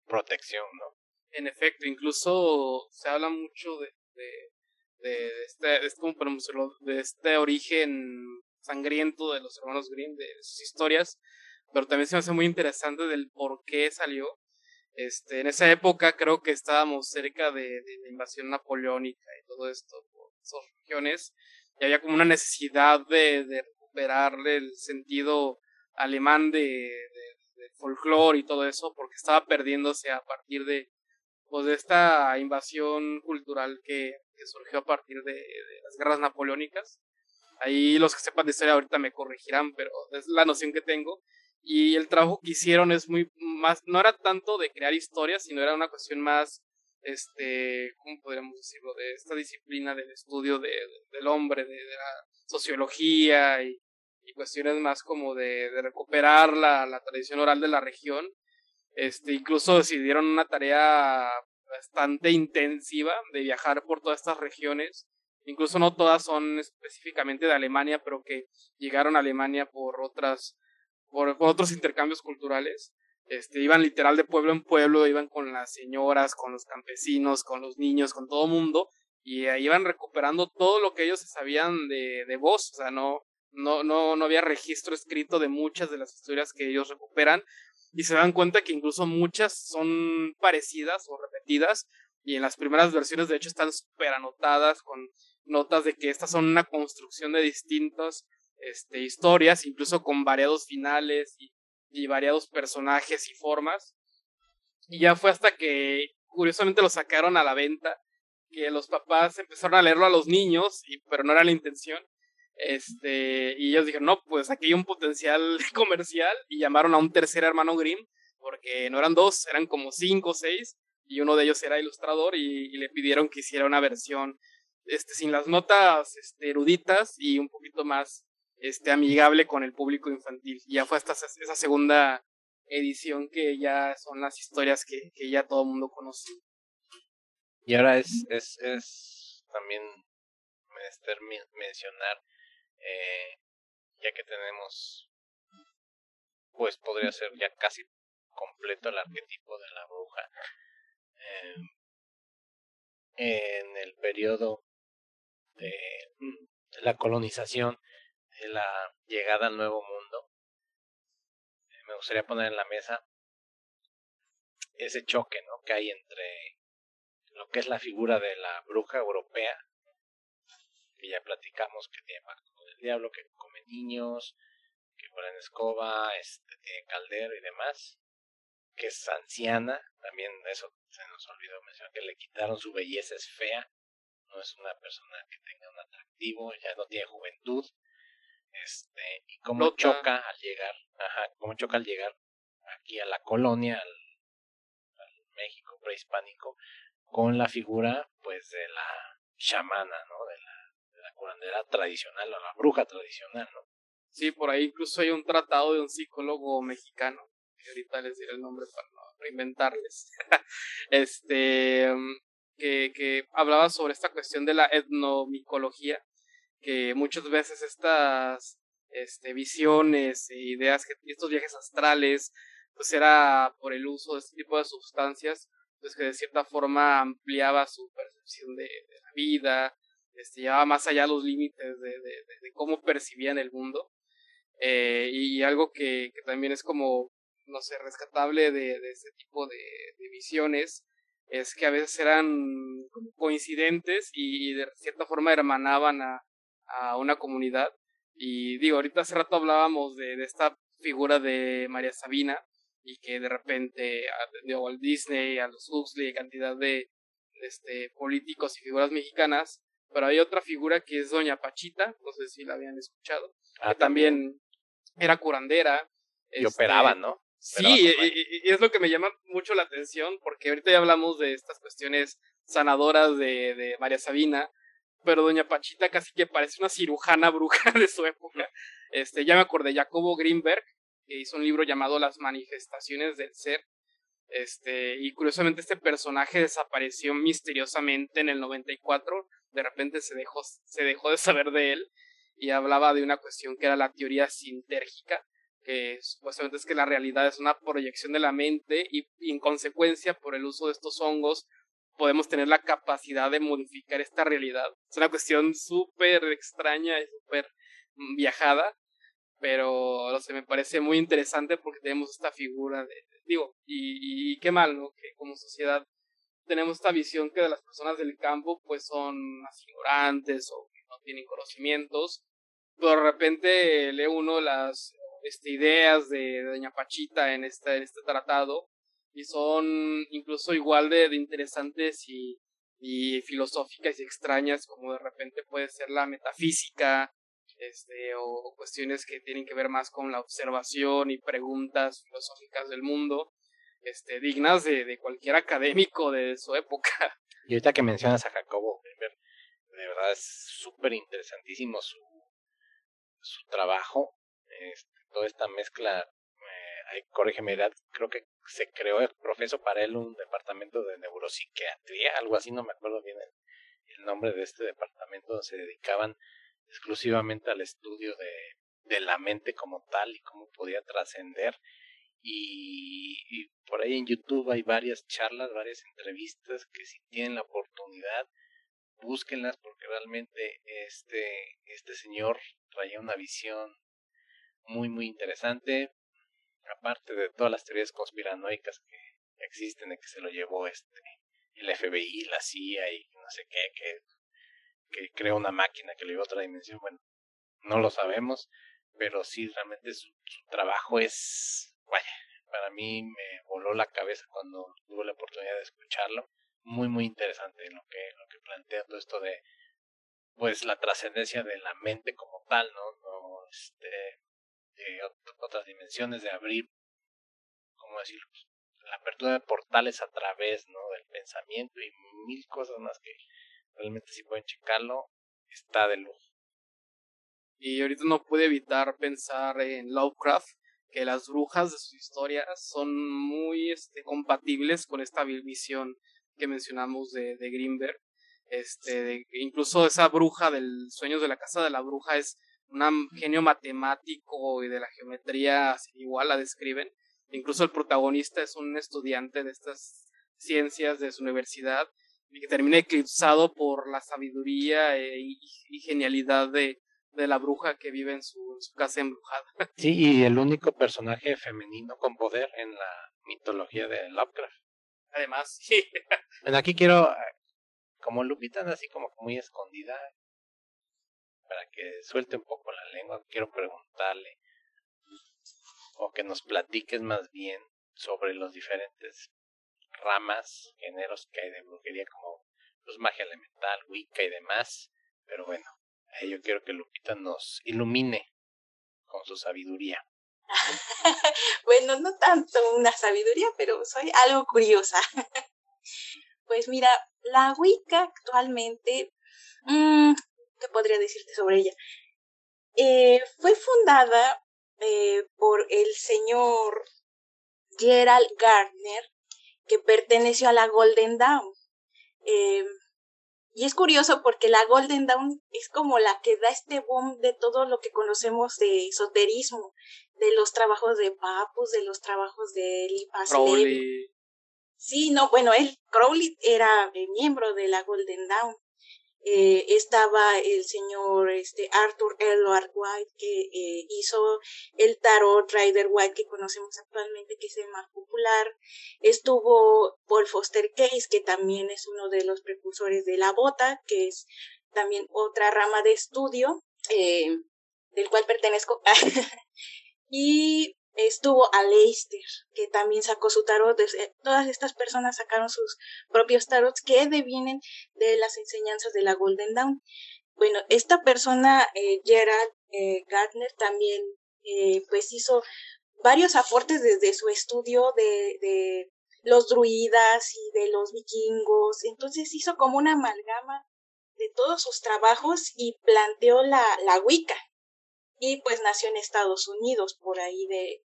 protección, ¿no?
En efecto, incluso se habla mucho de, de, de este, de este, de este origen sangriento de los hermanos Grimm, de sus historias, pero también se me hace muy interesante del por qué salió. Este, en esa época creo que estábamos cerca de, de la invasión napoleónica y todo esto por esas regiones, y había como una necesidad de, de recuperarle el sentido alemán de, de folclore y todo eso, porque estaba perdiéndose a partir de, pues, de esta invasión cultural que, que surgió a partir de, las guerras napoleónicas. Ahí los que sepan de historia ahorita me corregirán, pero es la noción que tengo. Y el trabajo que hicieron es muy más, no era tanto de crear historias, sino era una cuestión más, este, ¿cómo podríamos decirlo? De esta disciplina del estudio de, del hombre, de, la sociología y, y cuestiones más como de recuperar la, la, tradición oral de la región. Este, incluso decidieron una tarea bastante intensiva de viajar por todas estas regiones. Incluso no todas son específicamente de Alemania, pero que llegaron a Alemania por otras, por, por otros intercambios culturales. Este, iban literal de pueblo en pueblo, iban con las señoras, con los campesinos, con los niños, con todo mundo, y ahí iban recuperando todo lo que ellos sabían de, de voz, o sea, no, no, no, no había registro escrito de muchas de las historias que ellos recuperan y se dan cuenta que incluso muchas son parecidas o repetidas y en las primeras versiones de hecho están súper anotadas con notas de que estas son una construcción de distintas este, historias, incluso con variados finales y, y variados personajes y formas. Y ya fue hasta que curiosamente lo sacaron a la venta, que los papás empezaron a leerlo a los niños, y, pero no era la intención. Este, y ellos dijeron, no, pues aquí hay un potencial comercial y llamaron a un tercer hermano Grimm, porque no eran dos, eran como cinco o seis, y uno de ellos era ilustrador y, le pidieron que hiciera una versión este, sin las notas este, eruditas y un poquito más este, amigable con el público infantil. Ya fue hasta esa segunda edición que ya son las historias que, que ya todo el mundo conoce.
Y ahora es, es, es también menester mencionar, eh, ya que tenemos, pues podría ser ya casi completo el arquetipo de la bruja. Eh, en el periodo de la colonización, de la llegada al nuevo mundo, eh, me gustaría poner en la mesa ese choque ¿no? que hay entre lo que es la figura de la bruja europea, que ya platicamos que tiene pacto con el diablo, que come niños, que en escoba, este, tiene caldero y demás, que es anciana, también eso se nos olvidó mencionar, que le quitaron su belleza, es fea, no es una persona que tenga un atractivo, ya no tiene juventud, este, y cómo choca al llegar, ajá, cómo choca al llegar aquí a la colonia, al, al México prehispánico, con la figura pues de la chamana, ¿no? De la, de la curandera tradicional o la bruja tradicional, ¿no?
Sí, por ahí incluso hay un tratado de un psicólogo mexicano, que ahorita les diré el nombre para no reinventarles, este, que, que hablaba sobre esta cuestión de la etnomicología, que muchas veces estas este, visiones e ideas, que estos viajes astrales, pues era por el uso de este tipo de sustancias, pues que de cierta forma ampliaba su percepción de, la vida, este, llevaba más allá los límites de, de, cómo percibían el mundo. Eh, y algo que, que, también es como, no sé, rescatable de, de este tipo de, visiones es que a veces eran coincidentes y, de cierta forma hermanaban a, a, una comunidad. Y digo, ahorita hace rato hablábamos de, de esta figura de María Sabina, y que de repente a, Walt Disney, a los Huxley, cantidad de este, políticos y figuras mexicanas, pero hay otra figura que es Doña Pachita, no sé si la habían escuchado, ah, que también. era curandera.
Y operaba, ¿no?
Sí, y, es lo que me llama mucho la atención, porque ahorita ya hablamos de estas cuestiones sanadoras de, de María Sabina, pero Doña Pachita casi que parece una cirujana bruja de su época. Este, ya me acordé, Jacobo Greenberg, que hizo un libro llamado Las manifestaciones del ser. Este, y curiosamente este personaje desapareció misteriosamente en el 94, de repente se dejó, se dejó de saber de él y hablaba de una cuestión que era la teoría sintérgica, que supuestamente es que la realidad es una proyección de la mente y, y en consecuencia por el uso de estos hongos podemos tener la capacidad de modificar esta realidad. Es una cuestión súper extraña y súper viajada, pero no sé, me parece muy interesante porque tenemos esta figura de, digo, y, y, qué mal, ¿no? Que como sociedad tenemos esta visión que de las personas del campo pues son más ignorantes o no tienen conocimientos, pero de repente lee uno las este, ideas de, Doña Pachita en este, en este tratado y son incluso igual de, interesantes y, y filosóficas y extrañas como de repente puede ser la metafísica, este, o cuestiones que tienen que ver más con la observación y preguntas filosóficas del mundo, este, dignas de, de cualquier académico de su época.
Y ahorita que mencionas a Jacobo de verdad es súper interesantísimo su, su trabajo, este, toda esta mezcla, eh, corrígeme, creo que se creó el profesor para él un departamento de neuropsiquiatría, algo así, no me acuerdo bien el, nombre de este departamento, donde se dedicaban exclusivamente al estudio de, de la mente como tal y cómo podía trascender. Y, y, por ahí en YouTube hay varias charlas, varias entrevistas que si tienen la oportunidad, búsquenlas porque realmente este, este señor traía una visión muy, muy interesante. Aparte de todas las teorías conspiranoicas que existen, de que se lo llevó este el FBI, la CIA y no sé qué, que que creó una máquina que lo llevó a otra dimensión, bueno, no lo sabemos, pero sí realmente su, trabajo es, vaya, para mí me voló la cabeza cuando tuve la oportunidad de escucharlo. Muy, muy interesante lo que, lo que plantea todo esto de pues la trascendencia de la mente como tal, ¿no? no este, de otras dimensiones, de abrir, ¿cómo decirlo? La apertura de portales a través, ¿no? Del pensamiento y mil cosas más que realmente si pueden checarlo, está de lujo.
Y ahorita no pude evitar pensar en Lovecraft, que las brujas de sus historias son muy este, compatibles con esta visión que mencionamos de, de Greenberg. Este, incluso esa bruja del Sueños de la Casa de la Bruja es un genio matemático y de la geometría igual la describen. Incluso el protagonista es un estudiante de estas ciencias de su universidad y que termina eclipsado por la sabiduría e, y genialidad de, de la bruja que vive en su, casa embrujada.
Sí, y el único personaje femenino con poder en la mitología de Lovecraft.
Además, sí.
Bueno, aquí quiero, como Lupita así como muy escondida, para que suelte un poco la lengua, quiero preguntarle, o que nos platiques más bien sobre los diferentes ramas, géneros que hay de brujería, como pues, magia elemental, Wicca y demás. Pero bueno, yo quiero que Lupita nos ilumine con su sabiduría.
bueno, no tanto una sabiduría, pero soy algo curiosa. pues mira, la Wicca actualmente, mmm, ¿qué podría decirte sobre ella? Eh, fue fundada eh, por el señor Gerald Gardner, que perteneció a la Golden Dawn. Eh, y es curioso porque la Golden Dawn es como la que da este boom de todo lo que conocemos de esoterismo, de los trabajos de Papus, de los trabajos de Lipas
Crowley.
Sí, no, bueno, él, Crowley era miembro de la Golden Dawn. Eh, estaba el señor este, Arthur Edward White que eh, hizo el tarot Rider White que conocemos actualmente que es el más popular. Estuvo Paul Foster Case que también es uno de los precursores de la bota que es también otra rama de estudio eh, del cual pertenezco. Y estuvo Aleister, que también sacó su tarot. Todas estas personas sacaron sus propios tarots que devienen de las enseñanzas de la Golden Dawn. Bueno, esta persona, eh, Gerald eh, Gardner, también eh, pues hizo varios aportes desde su estudio de, de los druidas y de los vikingos. Entonces hizo como una amalgama de todos sus trabajos y planteó la, la Wicca, y pues nació en Estados Unidos por ahí de,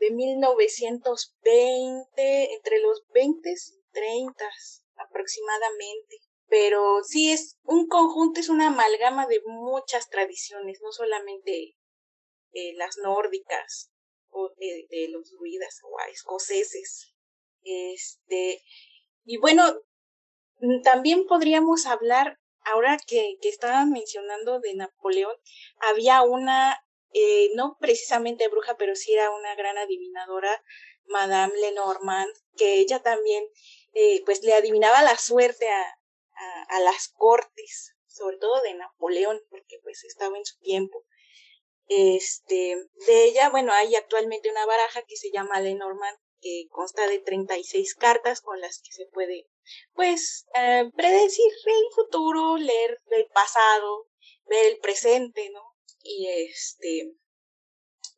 de 1920, entre los 20 y 30 aproximadamente. Pero sí es un conjunto, es una amalgama de muchas tradiciones, no solamente eh, las nórdicas o de, de los druidas o escoceses. Este, y bueno, también podríamos hablar ahora que, que estaban mencionando de Napoleón, había una, eh, no precisamente bruja, pero sí era una gran adivinadora, Madame Lenormand, que ella también, eh, pues le adivinaba la suerte a, a, a, las cortes, sobre todo de Napoleón, porque pues estaba en su tiempo. Este, de ella, bueno, hay actualmente una baraja que se llama Lenormand, que consta de 36 cartas con las que se puede pues eh, predecir el futuro, leer el pasado, ver el presente, ¿no? Y este,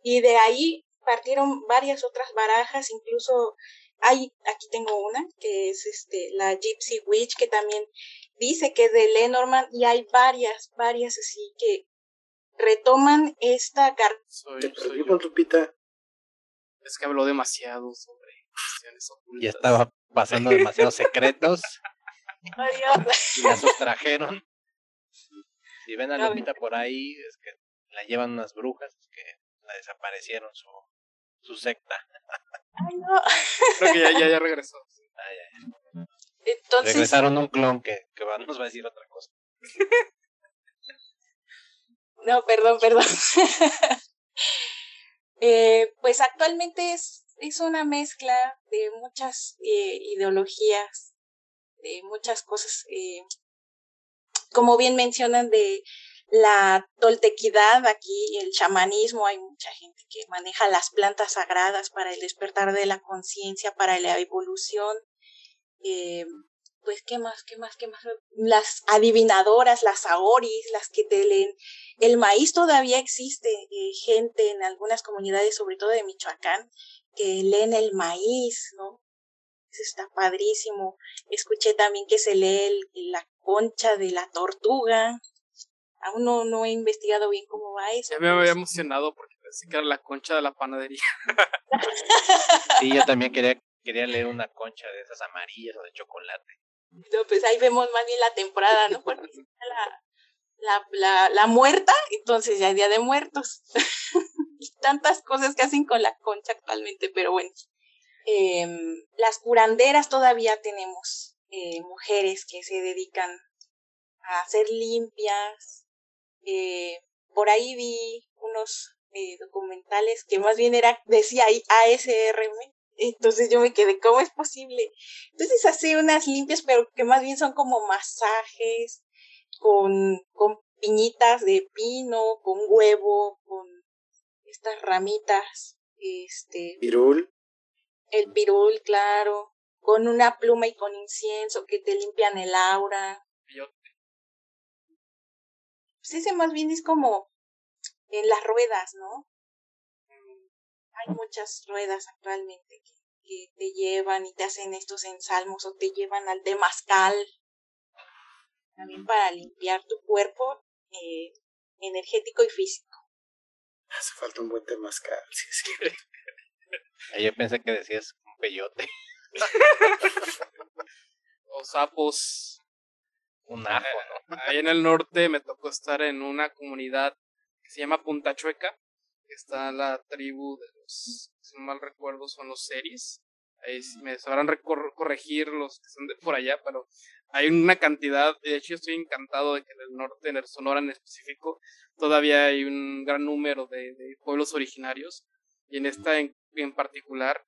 y de ahí partieron varias otras barajas, incluso hay, aquí tengo una, que es este, la Gypsy Witch, que también dice que es de Lenormand, y hay varias, varias así que retoman esta carta.
Soy, soy Lupita.
Es que habló demasiado sobre cuestiones ocultas.
Ya estaba pasando demasiados secretos. Y la sustrajeron. Si ven a Lupita por ahí, es que la llevan unas brujas, es que la desaparecieron su, su secta.
Ay, no.
Creo que ya, ya, ya regresó.
Ah, ya,
ya. Entonces...
Regresaron un clon que, que va, nos va a decir otra cosa.
No, perdón, perdón. eh, pues actualmente es es una mezcla de muchas eh, ideologías, de muchas cosas, eh, como bien mencionan, de la toltequidad, aquí el chamanismo, hay mucha gente que maneja las plantas sagradas para el despertar de la conciencia, para la evolución. Eh, pues, ¿qué más? ¿Qué más? ¿Qué más? Las adivinadoras, las aoris, las que te leen. El maíz todavía existe, gente en algunas comunidades, sobre todo de Michoacán, que leen el maíz, ¿no? Eso está padrísimo. Escuché también que se lee la concha de la tortuga. Aún no, no he investigado bien cómo va eso.
Ya me había emocionado porque pensé que era la concha de la panadería.
sí, yo también quería, quería leer una concha de esas amarillas o de chocolate.
No, pues ahí vemos más bien la temporada, ¿no? Porque la, la, la, la muerta, entonces ya hay Día de Muertos. Tantas cosas que hacen con la concha actualmente, pero bueno. Em, las curanderas todavía tenemos eh, mujeres que se dedican a hacer limpias. Eh, por ahí vi unos eh, documentales que más bien era, decía ahí ASRM. Entonces yo me quedé, ¿cómo es posible? Entonces hace unas limpias, pero que más bien son como masajes con, con piñitas de pino, con huevo, con estas ramitas, este.
Pirul.
El pirul, claro. Con una pluma y con incienso que te limpian el aura. Pues ese más bien es como en las ruedas, ¿no? Hay muchas ruedas actualmente que, que te llevan y te hacen estos ensalmos o te llevan al temazcal. También para limpiar tu cuerpo eh, energético y físico.
Hace falta un buen temazcal, sí, sí.
Yo pensé que decías un peyote.
o sapos.
Un ajo, ¿no?
Ahí en el norte me tocó estar en una comunidad que se llama Punta Chueca. Que está la tribu de los, si no mal recuerdo, son los seris. Ahí me sabrán corregir los que están de por allá, pero hay una cantidad, de hecho estoy encantado de que en el norte, en el Sonora en específico, todavía hay un gran número de, pueblos originarios. Y en esta en, particular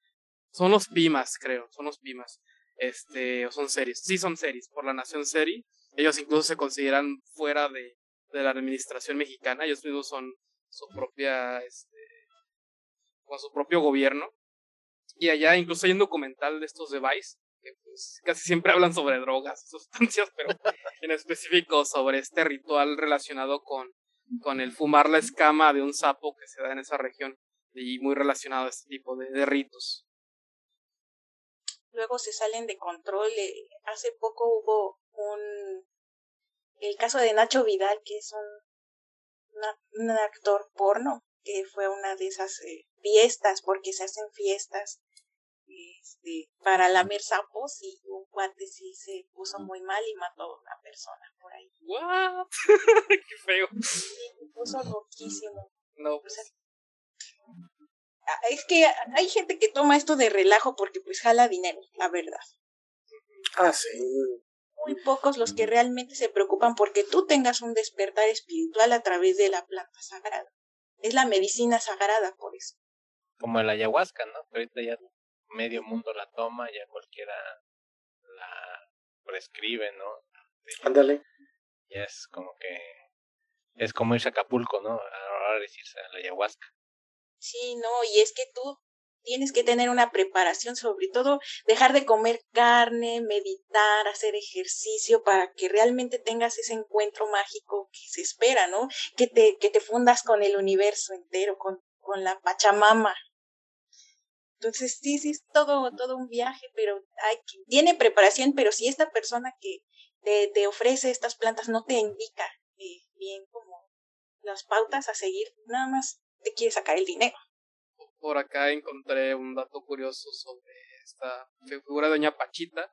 son los Pimas, creo, son los Pimas, este, o son series, sí son series, por la nación Seri, ellos incluso se consideran fuera de, de la administración mexicana, ellos mismos son su propia, este, con su propio gobierno, y allá incluso hay un documental de estos de Vice, que pues casi siempre hablan sobre drogas, sustancias, pero en específico sobre este ritual relacionado con, con el fumar la escama de un sapo que se da en esa región y muy relacionado a este tipo de, ritos.
Luego se salen de control. Eh, hace poco hubo un el caso de Nacho Vidal, que es un, un actor porno, que fue una de esas eh, fiestas, porque se hacen fiestas este, para lamer sapos y un cuate sí se puso muy mal y mató a una persona por ahí.
¿What? ¡Qué feo!
se puso loquísimo.
No, pues.
Ah, es que hay gente que toma esto de relajo porque pues jala dinero, la verdad.
Ah, sí.
Muy pocos los que realmente se preocupan porque tú tengas un despertar espiritual a través de la planta sagrada. Es la medicina sagrada por eso.
Como el ayahuasca, ¿no? Ahorita ya medio mundo la toma, ya cualquiera la prescribe, ¿no?
Ándale.
Ya es como que es como irse a Acapulco, ¿no? Ahora decirse a la ayahuasca.
Sí, no, y es que tú tienes que tener una preparación, sobre todo dejar de comer carne, meditar, hacer ejercicio para que realmente tengas ese encuentro mágico que se espera, ¿no? Que te, que te fundas con el universo entero, con, con la Pachamama. Entonces, sí, sí, es todo, todo un viaje, pero hay, tiene preparación, pero si esta persona que te, te ofrece estas plantas no te indica eh, bien como las pautas a seguir, nada más te quiere sacar el dinero.
Por acá encontré un dato curioso sobre esta figura de Doña Pachita.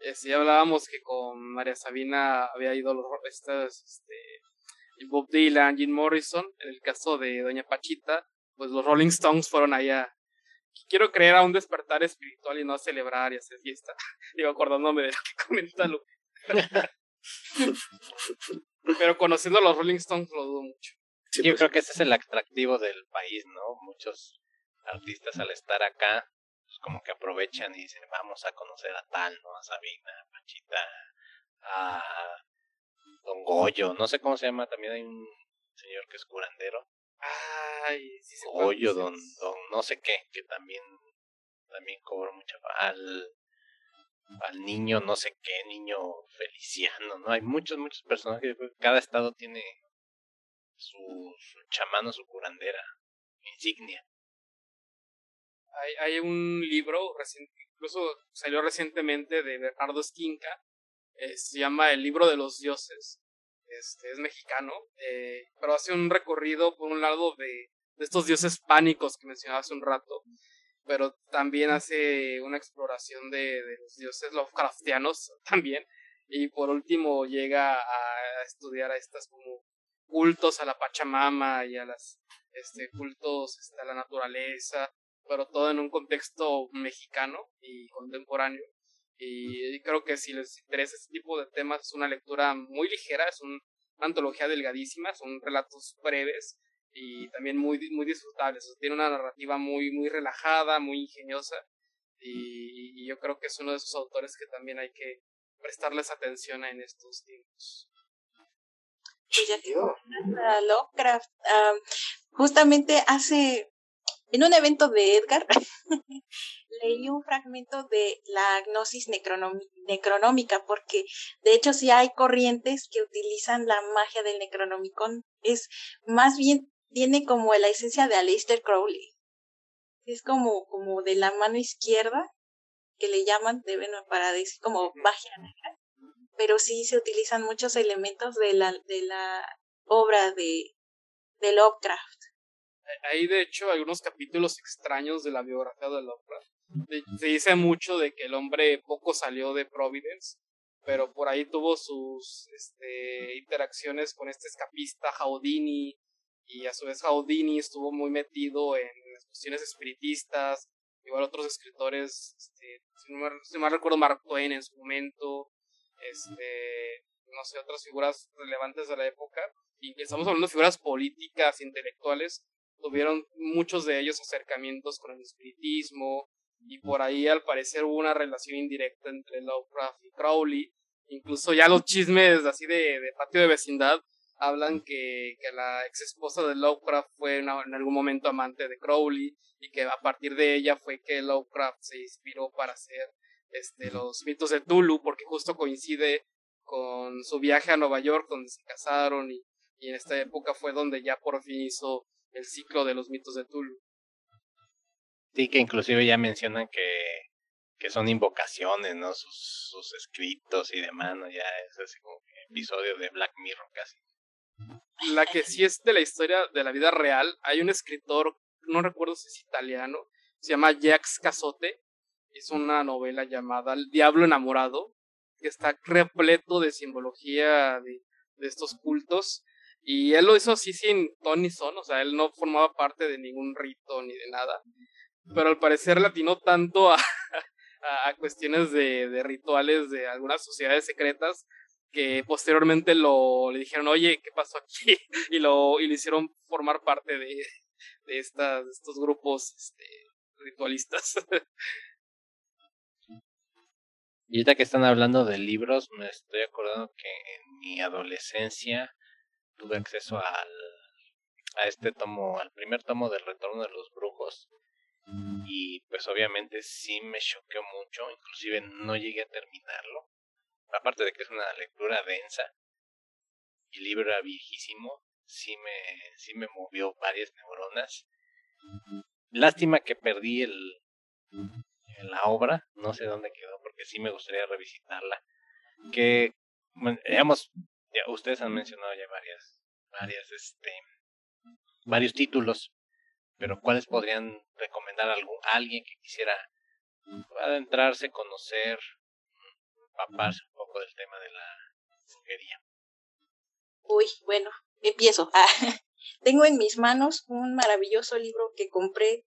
Eh, si hablábamos que con María Sabina había ido los estas, este, Bob Dylan, Jim Morrison. En el caso de Doña Pachita, pues los Rolling Stones fueron allá quiero creer a un despertar espiritual y no a celebrar y hacer fiesta. Digo, acordándome de lo que comenta Pero conociendo a los Rolling Stones lo dudo mucho.
Yo pues. creo que ese es el atractivo del país, ¿no? Muchos artistas al estar acá, pues como que aprovechan y dicen, vamos a conocer a tal, ¿no? A Sabina, a Pachita, a Don Goyo, no sé cómo se llama, también hay un señor que es curandero.
Ay, sí
Goyo, don, don no sé qué, que también, también cobra mucha al, al niño, no sé qué, niño feliciano, ¿no? Hay muchos, muchos personajes, cada estado tiene su, su chamano, su curandera, insignia.
Hay, hay un libro, incluso salió recientemente de Bernardo Esquinca, eh, se llama El libro de los dioses, este, es mexicano, eh, pero hace un recorrido por un lado de, de estos dioses pánicos que mencionaba hace un rato, pero también hace una exploración de, de los dioses Lovecraftianos también, y por último llega a estudiar a estas como cultos a la Pachamama y a las este, cultos este, a la naturaleza, pero todo en un contexto mexicano y contemporáneo. Y creo que si les interesa este tipo de temas, es una lectura muy ligera, es una antología delgadísima, son relatos breves y también muy, muy disfrutables. tiene una narrativa muy, muy relajada, muy ingeniosa. Y, y, yo creo que es uno de esos autores que también hay que prestarles atención en estos tiempos.
Lovecraft, justamente hace, en un evento de Edgar, leí un fragmento de la gnosis necronómica, porque de hecho sí hay corrientes que utilizan la magia del Necronomicon. Es más bien, tiene como la esencia de Aleister Crowley. Es como, como de la mano izquierda, que le llaman, deben para decir como magia negra pero sí se utilizan muchos elementos de la, de la obra de, de Lovecraft.
Hay de hecho algunos capítulos extraños de la biografía de Lovecraft. Se dice mucho de que el hombre poco salió de Providence, pero por ahí tuvo sus este, interacciones con este escapista Houdini, y a su vez Houdini estuvo muy metido en cuestiones espiritistas, igual otros escritores, este, si, no me, si recuerdo Mark Twain en su momento, este, no sé, otras figuras relevantes de la época, y estamos hablando de figuras políticas, intelectuales, tuvieron muchos de ellos acercamientos con el espiritismo, y por ahí al parecer hubo una relación indirecta entre Lovecraft y Crowley, incluso ya los chismes así de, de patio de vecindad hablan que, que la ex esposa de Lovecraft fue en algún momento amante de Crowley y que a partir de ella fue que Lovecraft se inspiró para hacer este, los mitos de Tulu, porque justo coincide con su viaje a Nueva York, donde se casaron, y, y en esta época fue donde ya por fin hizo el ciclo de los mitos de Tulu.
Sí, que inclusive ya mencionan que, que son invocaciones, ¿no? Sus, sus escritos y demás, ¿no? Ya es así como episodio de Black Mirror casi.
La que sí es de la historia de la vida real, hay un escritor, no recuerdo si es italiano, se llama Jacques Casote, es una novela llamada El Diablo Enamorado, que está repleto de simbología de, estos cultos. Y él lo hizo así sin ton ni son, o sea, él no formaba parte de ningún rito ni de nada. Pero al parecer latinó tanto a, a, cuestiones de, de, rituales de algunas sociedades secretas que posteriormente lo le dijeron, oye, ¿qué pasó aquí? Y lo, y lo hicieron formar parte de, de, estas, de estos grupos este, ritualistas.
Y ahorita que están hablando de libros, me estoy acordando que en mi adolescencia tuve acceso al, a este tomo, al primer tomo del Retorno de los Brujos. Y pues obviamente sí me choqueó mucho, inclusive no llegué a terminarlo. Aparte de que es una lectura densa y libro viejísimo, sí me, sí me movió varias neuronas. Lástima que perdí el, la obra, no sé dónde quedó, porque sí me gustaría revisitarla. Que, digamos, ya ustedes han mencionado ya varias, varias, este, varios títulos, pero ¿cuáles podrían recomendar algún, alguien que quisiera adentrarse, conocer, paparse un poco del tema de la brujería?
Uy, bueno, empiezo. tengo en mis manos un maravilloso libro que compré.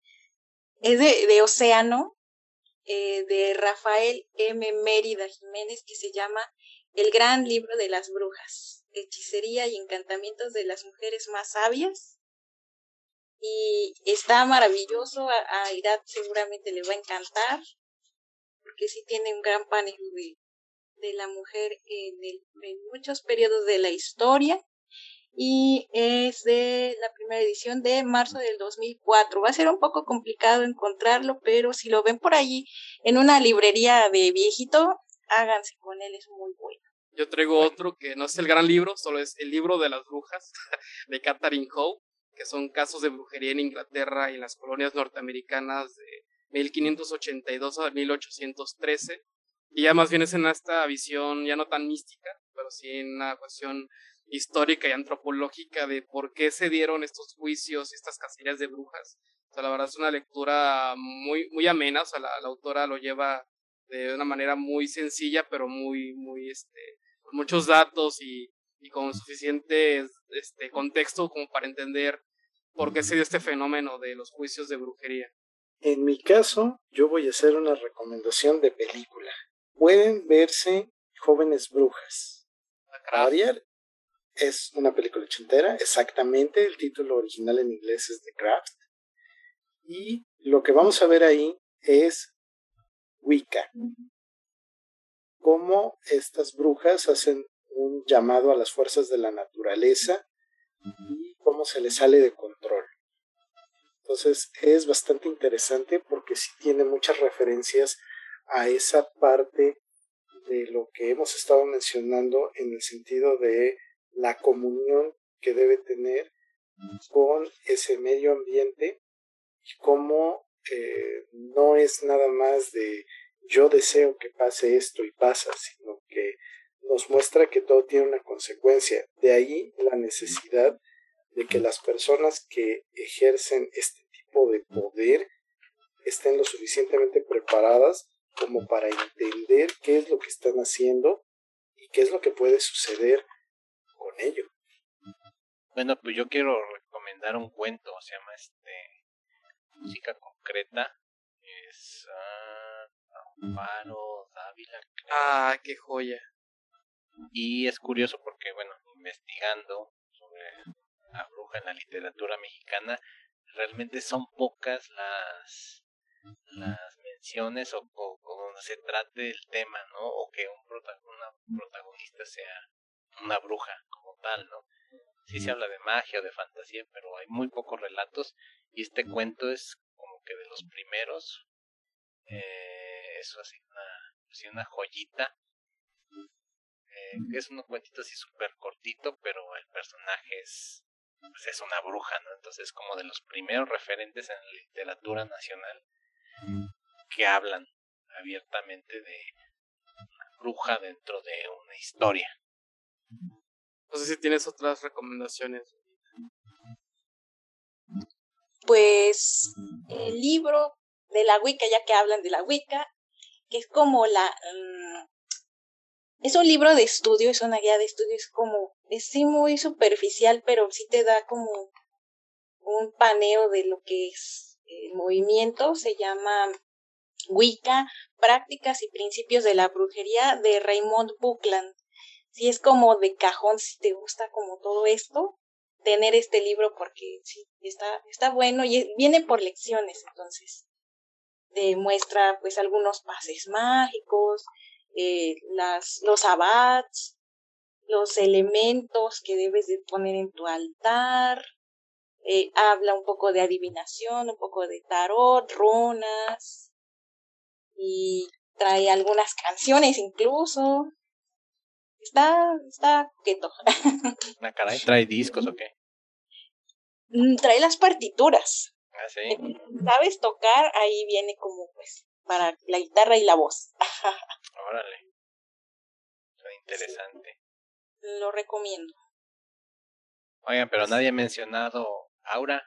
Es de, de Océano, eh, de Rafael M. Mérida Jiménez que se llama El gran libro de las brujas, hechicería y encantamientos de las mujeres más sabias. Y está maravilloso, a, a seguramente le va a encantar, porque sí tiene un gran panel de, de la mujer en, en muchos periodos de la historia y es de la primera edición de marzo del 2004. Va a ser un poco complicado encontrarlo, pero si lo ven por allí en una librería de viejito, háganse con él, es muy bueno.
Yo traigo otro que no es el gran libro, solo es el libro de las brujas de Catherine Howe, que son casos de brujería en Inglaterra y en las colonias norteamericanas de 1582 a 1813. Y ya más bien es en esta visión ya no tan mística, pero sí en una cuestión histórica y antropológica de por qué se dieron estos juicios y estas casillas de brujas. O sea, la verdad es una lectura muy, muy amena, o sea, la, autora lo lleva de una manera muy sencilla, pero muy, muy, este, muchos datos y, y con suficiente este, contexto como para entender por qué se dio este fenómeno de los juicios de brujería.
En mi caso, yo voy a hacer una recomendación de película. Pueden verse Jóvenes Brujas. Ariel es una película ochentera, exactamente. El título original en inglés es The Craft. Y lo que vamos a ver ahí es Wicca cómo estas brujas hacen un llamado a las fuerzas de la naturaleza y cómo se les sale de control. Entonces es bastante interesante porque sí tiene muchas referencias a esa parte de lo que hemos estado mencionando en el sentido de la comunión que debe tener con ese medio ambiente y cómo eh, no es nada más de yo deseo que pase esto y pasa, sino que nos muestra que todo tiene una consecuencia. De ahí la necesidad de que las personas que ejercen este tipo de poder estén lo suficientemente preparadas como para entender qué es lo que están haciendo y qué es lo que puede suceder con ello.
Bueno, pues yo quiero recomendar un cuento, se llama este Música Concreta. Es ah, Amparo Dávila.
Ah, qué joya.
Y es curioso porque, bueno, investigando sobre la bruja en la literatura mexicana, realmente son pocas las las o, o, donde se trate el tema, ¿no? O que un una protagonista sea una bruja como tal, ¿no? Sí se habla de magia o de fantasía, pero hay muy pocos relatos y este cuento es como que de los primeros eh, es así una, una joyita. Eh, es un cuentito así súper cortito, pero el personaje es, pues es una bruja, ¿no? Entonces como de los primeros referentes en la literatura nacional que hablan abiertamente de una bruja dentro de una historia.
No sé si tienes otras recomendaciones.
Pues el libro de la Wicca, ya que hablan de la Wicca, que es como la... Mm, es un libro de estudio, es una guía de estudio, es como, es sí muy superficial, pero sí te da como un paneo de lo que es el movimiento, se llama Wicca, Prácticas y Principios de la Brujería de Raymond Buckland. Sí es como de cajón si te gusta como todo esto, tener este libro porque sí, está, está bueno y viene por lecciones, entonces muestra pues algunos pases mágicos, eh, las, los abats, los elementos que debes de poner en tu altar, eh, habla un poco de adivinación, un poco de tarot, runas, y trae algunas canciones incluso. Está, está coqueto.
¿La caray trae discos o qué?
Mm, trae las partituras.
Ah, sí.
¿Sabes tocar? Ahí viene como pues para la guitarra y la voz.
Órale. interesante.
Lo recomiendo.
Oigan, pero nadie ha mencionado Aura.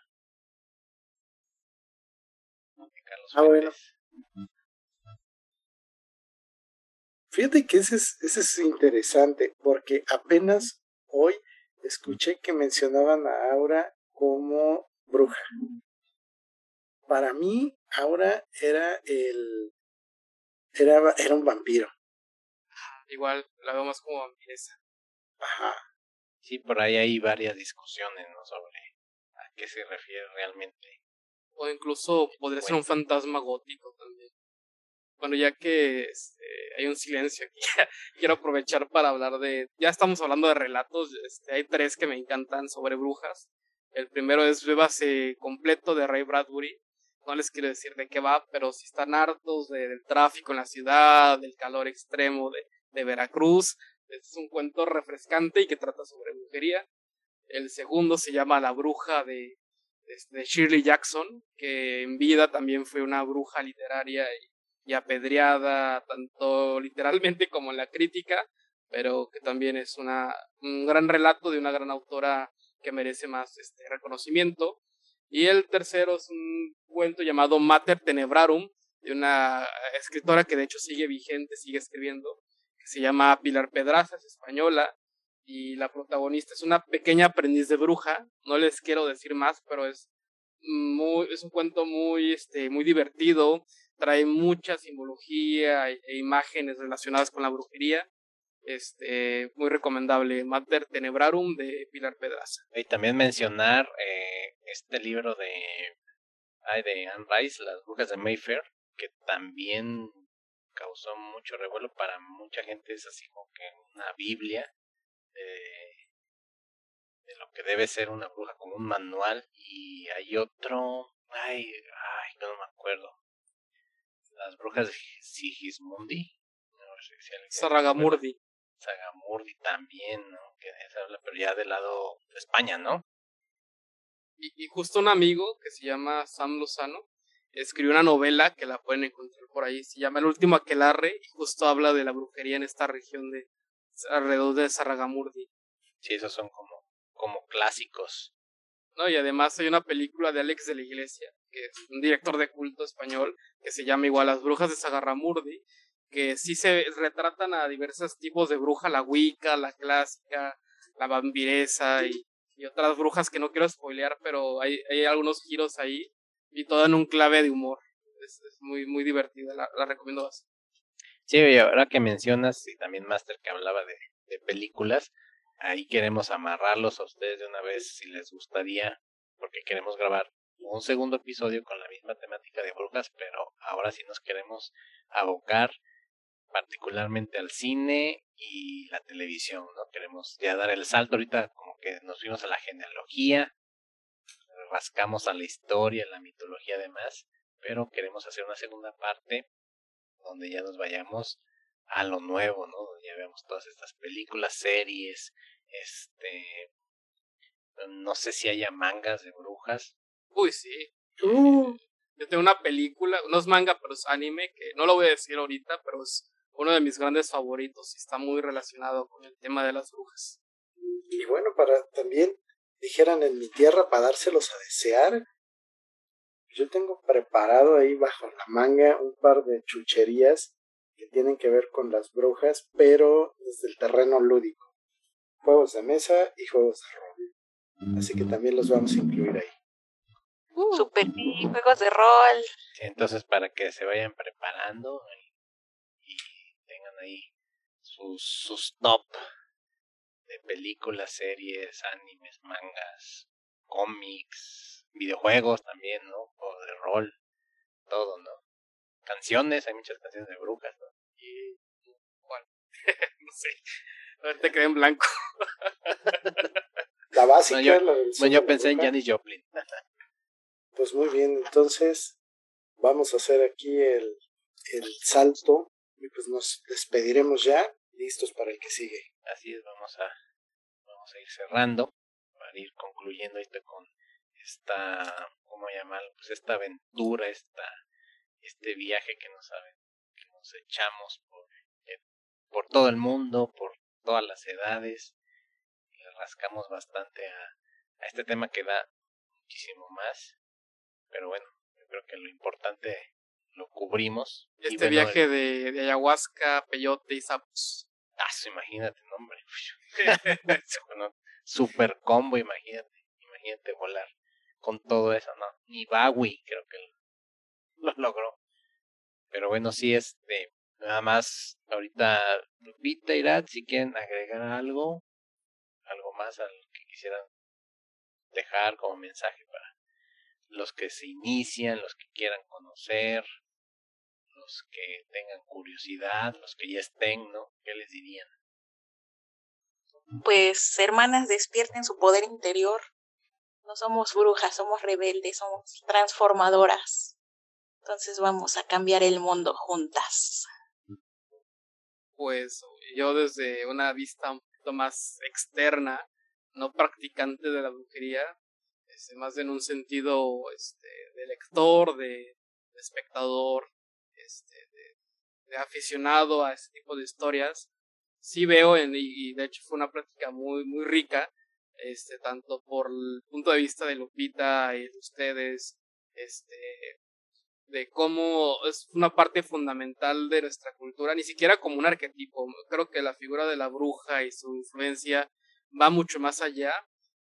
ah, bueno. Fíjate que ese es, ese es interesante, porque apenas hoy escuché que mencionaban a Aura como bruja para mí ahora era el era, era un vampiro.
Igual, la veo más como vampiresa.
Ajá.
Sí, por ahí hay varias discusiones, ¿no? Sobre a qué se refiere realmente.
O incluso podría ser un fantasma gótico también. Bueno, ya que este, hay un silencio aquí, quiero aprovechar para hablar de. Ya estamos hablando de relatos. Este, hay tres que me encantan sobre brujas. El primero es Bébase completo de Ray Bradbury. No les quiero decir de qué va, pero si están hartos del tráfico en la ciudad, del calor extremo de, de Veracruz, es un cuento refrescante y que trata sobre brujería. El segundo se llama La bruja de, de Shirley Jackson, que en vida también fue una bruja literaria y y apedreada tanto literalmente como en la crítica, pero que también es una, un gran relato de una gran autora que merece más este reconocimiento. Y el tercero es un cuento llamado Mater Tenebrarum, de una escritora que de hecho sigue vigente, sigue escribiendo, que se llama Pilar Pedraza, es española, y la protagonista es una pequeña aprendiz de bruja, no les quiero decir más, pero es muy, es un cuento muy, este, muy divertido, trae mucha simbología e, imágenes relacionadas con la brujería. Este, muy recomendable, Mater Tenebrarum de Pilar Pedraza.
Y también mencionar eh, este libro de, ay, de Anne Rice, Las Brujas de Mayfair, que también causó mucho revuelo para mucha gente, es así como que una Biblia de, de lo que debe ser una bruja, como un manual, y hay otro, ay, ay, no me acuerdo, las brujas de Sigismundi.
Saragamurdi.
Sagamurdi también, ¿no? Que se habla, pero ya del lado de España, ¿no?
Y, justo un amigo que se llama Sam Lozano escribió una novela que la pueden encontrar por ahí. Se llama El último aquelarre y justo habla de la brujería en esta región de alrededor de Saragamurdi.
Sí, esos son como, como clásicos.
No, y además hay una película de Alex de la Iglesia que es un director de culto español, que se llama igual Las Brujas de Sagarramurdi, que sí se retratan a diversos tipos de bruja, la Wicca, la clásica, la vampiresa y, otras brujas que no quiero spoilear, pero hay, hay algunos giros ahí y todo en un clave de humor. Es, muy, muy divertida, la, recomiendo bastante.
Sí, ahora que mencionas, y también Master que hablaba de películas, ahí queremos amarrarlos a ustedes de una vez si les gustaría, porque queremos grabar un segundo episodio con la misma temática de brujas, pero ahora sí nos queremos abocar particularmente al cine y la televisión, ¿no? Queremos ya dar el salto ahorita como que nos fuimos a la genealogía, rascamos a la historia, la mitología además, pero queremos hacer una segunda parte donde ya nos vayamos a lo nuevo, ¿no? Donde ya veamos todas estas películas, series, este no sé si haya mangas de brujas,
Uy, sí. Uh. Yo tengo una película, no es manga, pero es anime, que no lo voy a decir ahorita, pero es uno de mis grandes favoritos y está muy relacionado con el tema de las brujas.
Y bueno, para también, dijeran en mi tierra, para dárselos a desear, yo tengo preparado ahí bajo la manga un par de chucherías que tienen que ver con las brujas, pero desde el terreno lúdico. Juegos de mesa y juegos de rol. Así que también los vamos a incluir ahí.
Uh. Super juegos de rol.
entonces para que se vayan preparando y, tengan ahí sus, sus top de películas, series, animes, mangas, cómics, videojuegos también, ¿no? O de rol, todo, ¿no? Canciones, hay muchas canciones de brujas, ¿no?
Y, ¿cuál? no sé. A ver, te quedé en blanco.
La básica.
yo, yo pensé en Janis Joplin.
Pues muy bien, entonces vamos a hacer aquí el, el salto y pues nos despediremos ya, listos para el que sigue.
Así es, vamos a, vamos a ir cerrando para ir concluyendo esto con esta, ¿cómo llamarlo? Pues esta aventura, esta, este viaje que nos, que nos echamos por, eh, por todo el mundo, por todas las edades, le rascamos bastante a, a este tema que da muchísimo más pero bueno, yo creo que lo importante lo cubrimos.
Este viaje de, de, ayahuasca, peyote y sapos.
Ah, imagínate, hombre. super combo, imagínate. Imagínate volar con todo eso, ¿no? Ni Bawi creo que lo, logró. Pero bueno, sí, este, nada más, ahorita Lupita, Irat, si quieren agregar algo, algo más a lo que quisieran dejar como mensaje para los que se inician, los que quieran conocer, los que tengan curiosidad, los que ya estén, ¿no? ¿Qué les dirían?
Pues, hermanas, despierten su poder interior. No somos brujas, somos rebeldes, somos transformadoras. Entonces vamos a cambiar el mundo juntas.
Pues yo desde una vista un poquito más externa, no practicante de la brujería, este, más en un sentido este, de lector, de, espectador, este, de, aficionado a este tipo de historias, sí veo, y, de hecho fue una práctica muy, muy rica, este, tanto por el punto de vista de Lupita y de ustedes, este, de cómo es una parte fundamental de nuestra cultura, ni siquiera como un arquetipo. Creo que la figura de la bruja y su influencia va mucho más allá,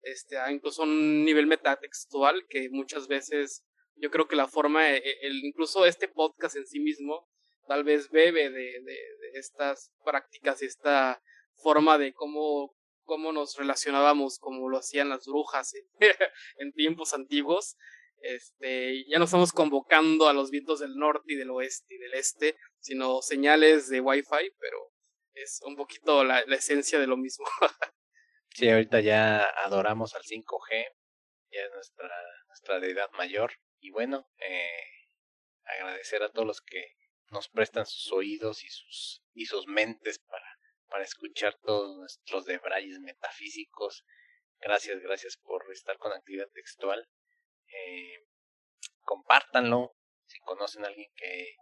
este, incluso a un nivel metatextual que muchas veces yo creo que la forma, e, e, el, incluso este podcast en sí mismo, tal vez bebe de, de, estas prácticas, esta forma de cómo, cómo nos relacionábamos, como lo hacían las brujas en, tiempos antiguos. Este, ya no estamos convocando a los vientos del norte y del oeste y del este, sino señales de Wi-Fi, pero es un poquito la, la esencia de lo mismo.
sí, ahorita ya adoramos al 5G, ya es nuestra, nuestra deidad mayor. Y bueno, eh, agradecer a todos los que nos prestan sus oídos y sus, y sus mentes para, para escuchar todos nuestros debrayes metafísicos. Gracias, gracias por estar con actividad textual. Eh, compártanlo si conocen a alguien que,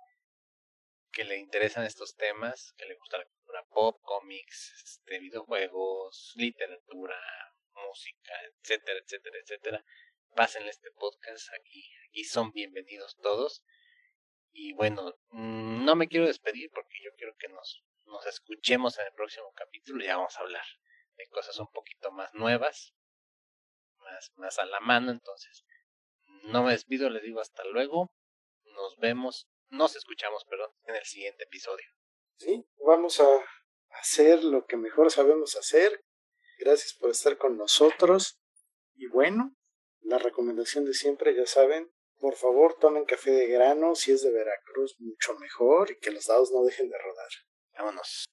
que le interesan estos temas, que le gusta la cultura pop, cómics, este, videojuegos, literatura, música, etcétera, etcétera, etcétera. Pásenle este podcast aquí, aquí son bienvenidos todos. Y bueno, mm, no me quiero despedir porque yo quiero que nos, nos escuchemos en el próximo capítulo. Ya vamos a hablar de cosas un poquito más nuevas, más, más a la mano. Entonces, no me despido, les digo hasta luego. Nos vemos, nos escuchamos, perdón, en el siguiente episodio.
Sí, vamos a hacer lo que mejor sabemos hacer. Gracias por estar con nosotros. Y bueno, la recomendación de siempre, ya saben, por favor, tomen café de grano, si es de Veracruz, mucho mejor, y que los dados no dejen de rodar.
Vámonos.